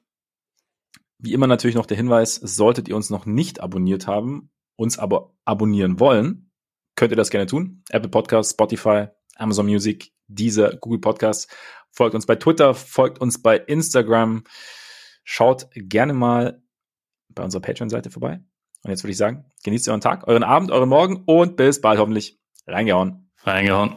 Wie immer natürlich noch der Hinweis, solltet ihr uns noch nicht abonniert haben, uns aber abonnieren wollen, könnt ihr das gerne tun. Apple Podcasts, Spotify, Amazon Music, dieser Google Podcasts. Folgt uns bei Twitter, folgt uns bei Instagram. Schaut gerne mal bei unserer Patreon-Seite vorbei. Und jetzt würde ich sagen, genießt euren Tag, euren Abend, euren Morgen und bis bald hoffentlich. Reingehauen. Reingehauen.